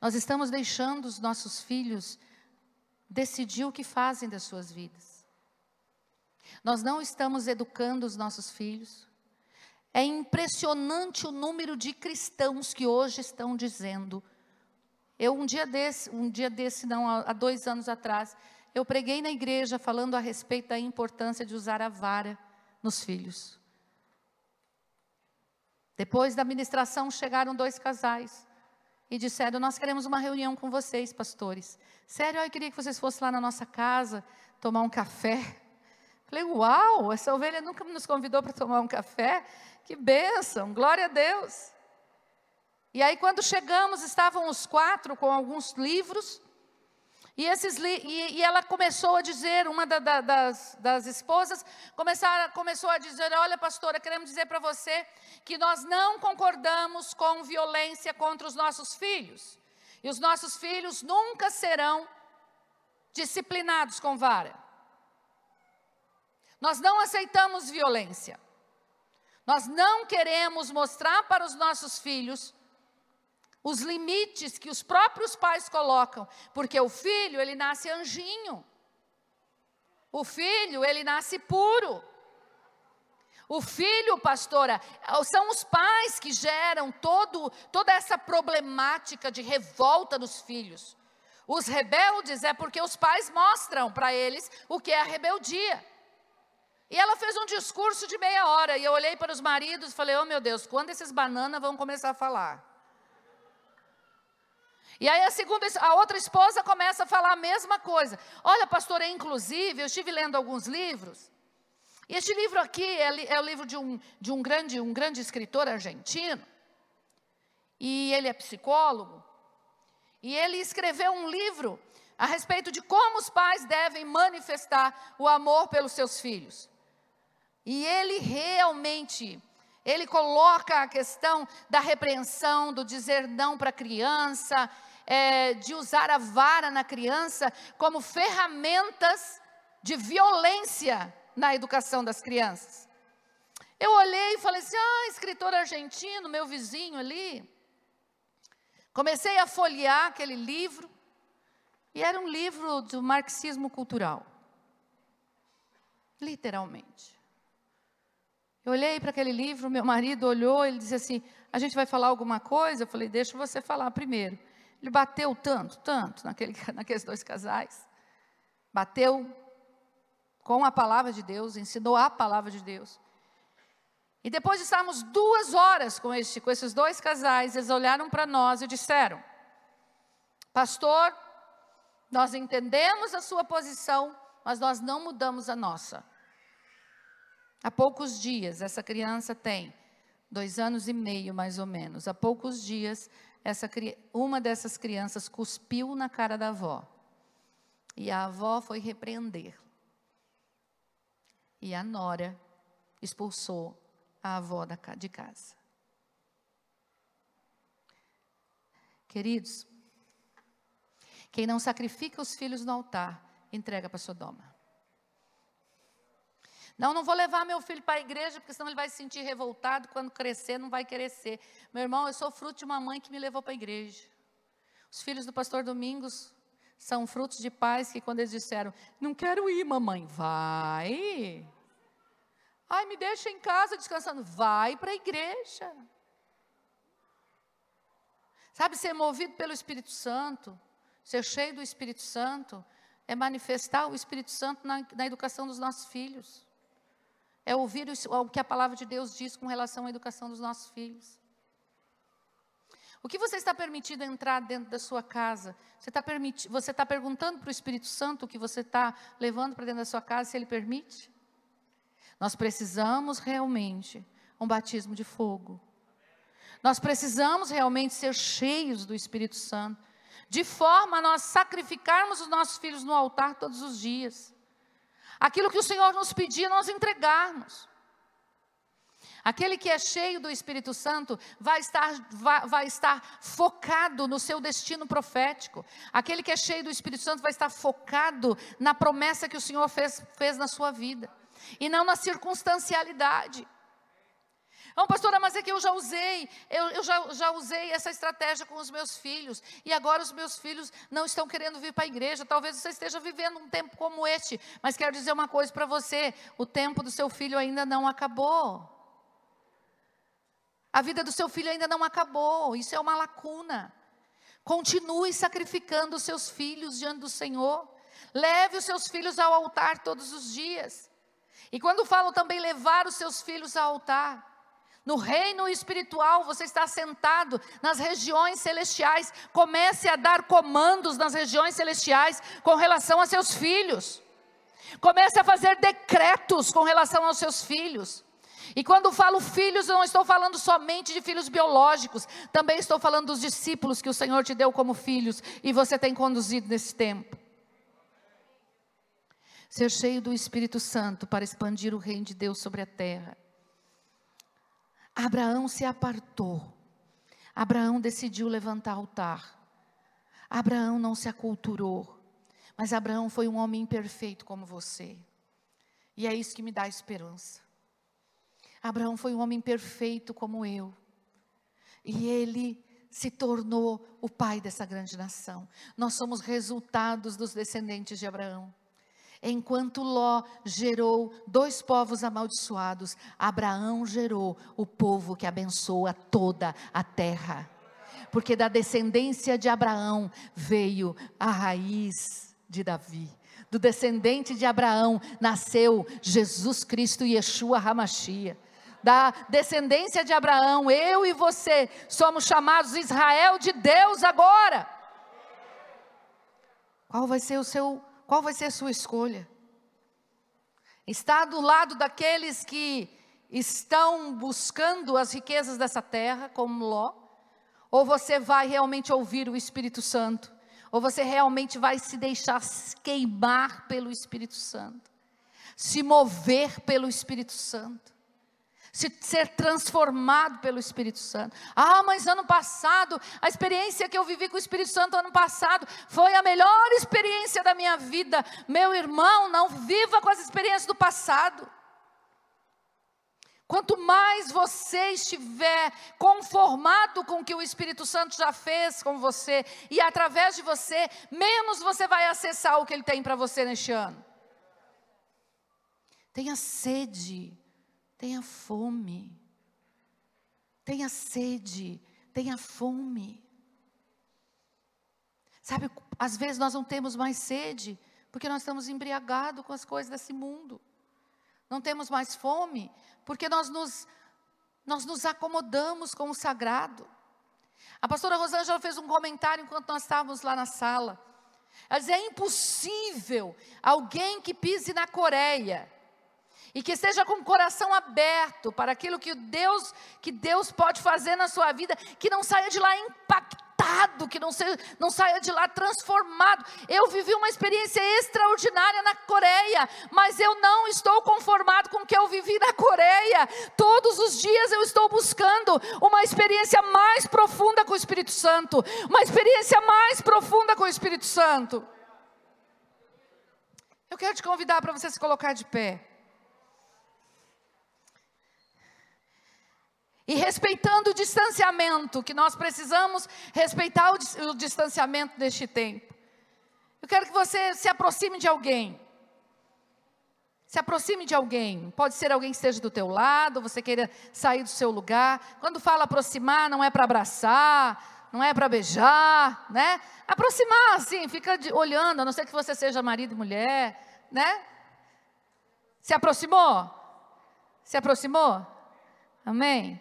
Nós estamos deixando os nossos filhos decidir o que fazem das suas vidas. Nós não estamos educando os nossos filhos. É impressionante o número de cristãos que hoje estão dizendo. Eu um dia desse, um dia desse não, há dois anos atrás, eu preguei na igreja falando a respeito da importância de usar a vara nos filhos. Depois da ministração chegaram dois casais e disseram: Nós queremos uma reunião com vocês, pastores. Sério, eu queria que vocês fossem lá na nossa casa tomar um café. Falei: Uau, essa ovelha nunca nos convidou para tomar um café. Que bênção, glória a Deus. E aí, quando chegamos, estavam os quatro com alguns livros. E, esses, e, e ela começou a dizer, uma da, da, das, das esposas começou a dizer: Olha, pastora, queremos dizer para você que nós não concordamos com violência contra os nossos filhos. E os nossos filhos nunca serão disciplinados com vara. Nós não aceitamos violência. Nós não queremos mostrar para os nossos filhos os limites que os próprios pais colocam, porque o filho, ele nasce anjinho. O filho, ele nasce puro. O filho, pastora, são os pais que geram todo, toda essa problemática de revolta nos filhos. Os rebeldes é porque os pais mostram para eles o que é a rebeldia. E ela fez um discurso de meia hora, e eu olhei para os maridos e falei: Oh meu Deus, quando esses bananas vão começar a falar? E aí a segunda, a outra esposa começa a falar a mesma coisa. Olha, pastor, inclusive, eu estive lendo alguns livros. E este livro aqui é, é o livro de um, de um grande, um grande escritor argentino. E ele é psicólogo. E ele escreveu um livro a respeito de como os pais devem manifestar o amor pelos seus filhos. E ele realmente ele coloca a questão da repreensão, do dizer não para a criança, é, de usar a vara na criança como ferramentas de violência na educação das crianças. Eu olhei e falei assim: ah, escritor argentino, meu vizinho ali. Comecei a folhear aquele livro, e era um livro do marxismo cultural. Literalmente. Eu olhei para aquele livro, meu marido olhou, ele disse assim: A gente vai falar alguma coisa? Eu falei: Deixa você falar primeiro. Ele bateu tanto, tanto naquele, naqueles dois casais. Bateu com a palavra de Deus, ensinou a palavra de Deus. E depois de estarmos duas horas com, este, com esses dois casais, eles olharam para nós e disseram: Pastor, nós entendemos a sua posição, mas nós não mudamos a nossa. Há poucos dias, essa criança tem dois anos e meio, mais ou menos. Há poucos dias, essa, uma dessas crianças cuspiu na cara da avó. E a avó foi repreender. E a nora expulsou a avó de casa. Queridos, quem não sacrifica os filhos no altar, entrega para Sodoma. Não, não vou levar meu filho para a igreja, porque senão ele vai se sentir revoltado. Quando crescer, não vai querer ser. Meu irmão, eu sou fruto de uma mãe que me levou para a igreja. Os filhos do pastor Domingos são frutos de pais que, quando eles disseram: Não quero ir, mamãe, vai. Ai, me deixa em casa descansando. Vai para a igreja. Sabe, ser movido pelo Espírito Santo, ser cheio do Espírito Santo, é manifestar o Espírito Santo na, na educação dos nossos filhos é ouvir o que a palavra de Deus diz com relação à educação dos nossos filhos. O que você está permitido entrar dentro da sua casa? Você está, permiti você está perguntando para o Espírito Santo o que você está levando para dentro da sua casa, se ele permite? Nós precisamos realmente um batismo de fogo. Nós precisamos realmente ser cheios do Espírito Santo, de forma a nós sacrificarmos os nossos filhos no altar todos os dias. Aquilo que o Senhor nos pedia, nós entregarmos. Aquele que é cheio do Espírito Santo vai estar, vai, vai, estar focado no seu destino profético. Aquele que é cheio do Espírito Santo vai estar focado na promessa que o Senhor fez, fez na sua vida. E não na circunstancialidade. Não, pastora, mas é que eu já usei, eu, eu já, já usei essa estratégia com os meus filhos, e agora os meus filhos não estão querendo vir para a igreja. Talvez você esteja vivendo um tempo como este, mas quero dizer uma coisa para você: o tempo do seu filho ainda não acabou. A vida do seu filho ainda não acabou, isso é uma lacuna. Continue sacrificando os seus filhos diante do Senhor. Leve os seus filhos ao altar todos os dias. E quando falo também levar os seus filhos ao altar, no reino espiritual, você está sentado nas regiões celestiais. Comece a dar comandos nas regiões celestiais com relação a seus filhos. Comece a fazer decretos com relação aos seus filhos. E quando falo filhos, eu não estou falando somente de filhos biológicos, também estou falando dos discípulos que o Senhor te deu como filhos e você tem conduzido nesse tempo. Ser cheio do Espírito Santo para expandir o reino de Deus sobre a terra. Abraão se apartou. Abraão decidiu levantar altar. Abraão não se aculturou. Mas Abraão foi um homem imperfeito como você. E é isso que me dá esperança. Abraão foi um homem perfeito como eu. E ele se tornou o pai dessa grande nação. Nós somos resultados dos descendentes de Abraão. Enquanto Ló gerou dois povos amaldiçoados, Abraão gerou o povo que abençoa toda a terra. Porque da descendência de Abraão veio a raiz de Davi. Do descendente de Abraão nasceu Jesus Cristo e Yeshua Hamashia da descendência de Abraão, eu e você somos chamados Israel de Deus agora. Qual vai ser o seu qual vai ser a sua escolha? Está do lado daqueles que estão buscando as riquezas dessa terra, como Ló? Ou você vai realmente ouvir o Espírito Santo? Ou você realmente vai se deixar queimar pelo Espírito Santo? Se mover pelo Espírito Santo? Se ser transformado pelo Espírito Santo. Ah, mas ano passado, a experiência que eu vivi com o Espírito Santo ano passado foi a melhor experiência da minha vida. Meu irmão, não viva com as experiências do passado. Quanto mais você estiver conformado com o que o Espírito Santo já fez com você e através de você, menos você vai acessar o que ele tem para você neste ano. Tenha sede tenha fome, tenha sede, tenha fome. Sabe, às vezes nós não temos mais sede, porque nós estamos embriagados com as coisas desse mundo. Não temos mais fome, porque nós nos, nós nos acomodamos com o sagrado. A pastora Rosângela fez um comentário enquanto nós estávamos lá na sala. Ela dizia: é impossível alguém que pise na Coreia e que esteja com o coração aberto para aquilo que Deus, que Deus pode fazer na sua vida, que não saia de lá impactado, que não, seja, não saia de lá transformado. Eu vivi uma experiência extraordinária na Coreia, mas eu não estou conformado com o que eu vivi na Coreia. Todos os dias eu estou buscando uma experiência mais profunda com o Espírito Santo, uma experiência mais profunda com o Espírito Santo. Eu quero te convidar para você se colocar de pé. E respeitando o distanciamento, que nós precisamos respeitar o, o distanciamento deste tempo. Eu quero que você se aproxime de alguém. Se aproxime de alguém. Pode ser alguém que esteja do teu lado, você queira sair do seu lugar. Quando fala aproximar, não é para abraçar, não é para beijar, né? Aproximar, assim, fica de, olhando, a não ser que você seja marido e mulher, né? Se aproximou? Se aproximou? Amém?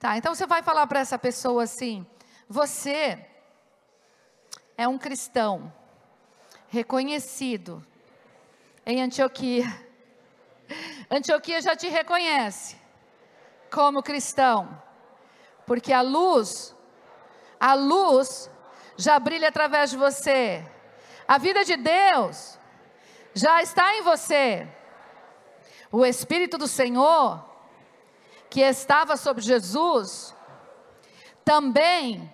Tá, então você vai falar para essa pessoa assim: você é um cristão reconhecido em Antioquia. Antioquia já te reconhece como cristão, porque a luz, a luz já brilha através de você. A vida de Deus já está em você. O Espírito do Senhor que estava sobre Jesus, também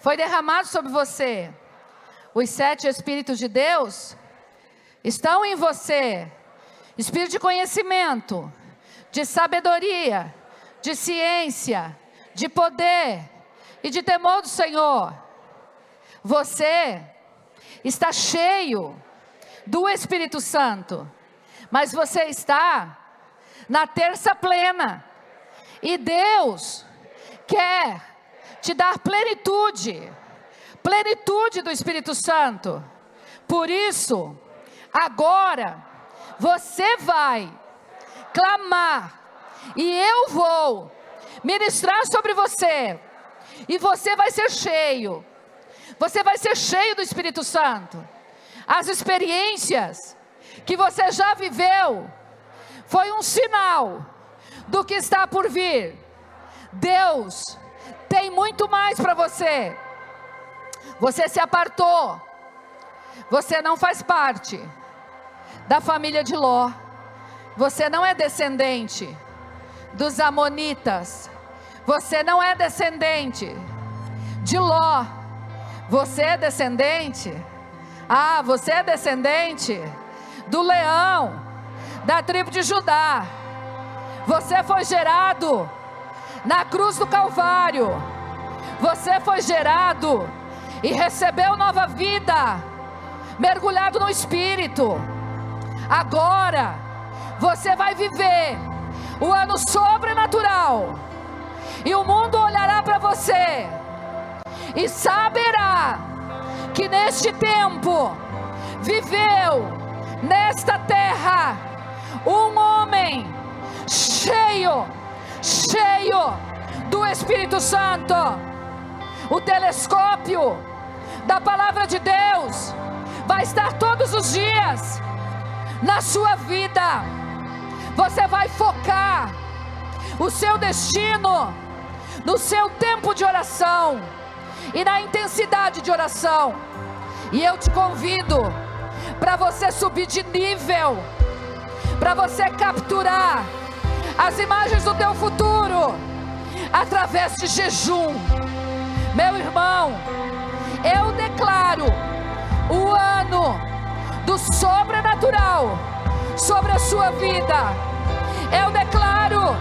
foi derramado sobre você. Os sete Espíritos de Deus estão em você: espírito de conhecimento, de sabedoria, de ciência, de poder e de temor do Senhor. Você está cheio do Espírito Santo, mas você está na terça plena. E Deus quer te dar plenitude, plenitude do Espírito Santo. Por isso, agora você vai clamar e eu vou ministrar sobre você. E você vai ser cheio. Você vai ser cheio do Espírito Santo. As experiências que você já viveu foi um sinal do que está por vir. Deus tem muito mais para você. Você se apartou. Você não faz parte da família de Ló. Você não é descendente dos Amonitas. Você não é descendente de Ló. Você é descendente. Ah, você é descendente do leão, da tribo de Judá. Você foi gerado na cruz do Calvário. Você foi gerado e recebeu nova vida, mergulhado no Espírito. Agora, você vai viver o ano sobrenatural, e o mundo olhará para você e saberá que neste tempo viveu nesta terra um homem cheio, cheio do Espírito Santo. O telescópio da palavra de Deus vai estar todos os dias na sua vida. Você vai focar o seu destino no seu tempo de oração e na intensidade de oração. E eu te convido para você subir de nível, para você capturar as imagens do teu futuro através de jejum. Meu irmão, eu declaro o ano do sobrenatural sobre a sua vida. Eu declaro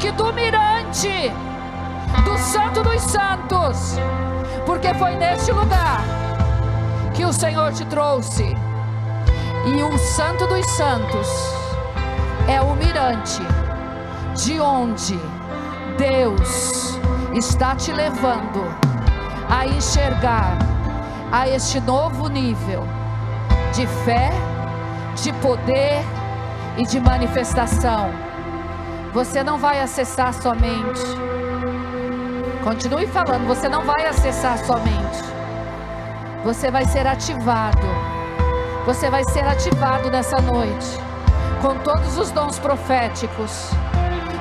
que do mirante, do Santo dos Santos, porque foi neste lugar que o Senhor te trouxe. E o Santo dos Santos é o mirante de onde Deus está te levando a enxergar a este novo nível de fé, de poder e de manifestação. Você não vai acessar somente. Continue falando, você não vai acessar somente. Você vai ser ativado. Você vai ser ativado nessa noite com todos os dons proféticos.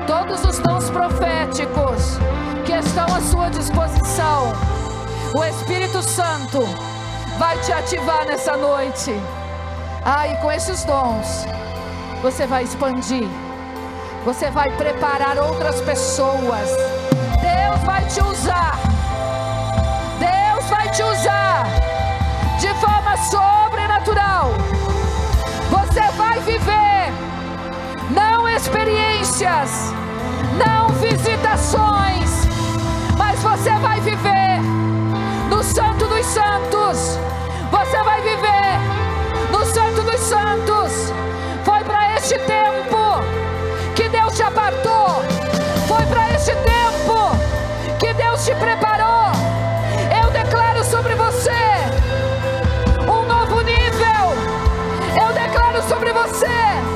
Todos os dons proféticos que estão à sua disposição. O Espírito Santo vai te ativar nessa noite. Ah, e com esses dons, você vai expandir, você vai preparar outras pessoas. Deus vai te usar, Deus vai te usar de forma sobrenatural. Você vai viver, não não visitações, mas você vai viver no Santo dos Santos. Você vai viver no Santo dos Santos. Foi para este tempo que Deus te apartou. Foi para este tempo que Deus te preparou. Eu declaro sobre você um novo nível. Eu declaro sobre você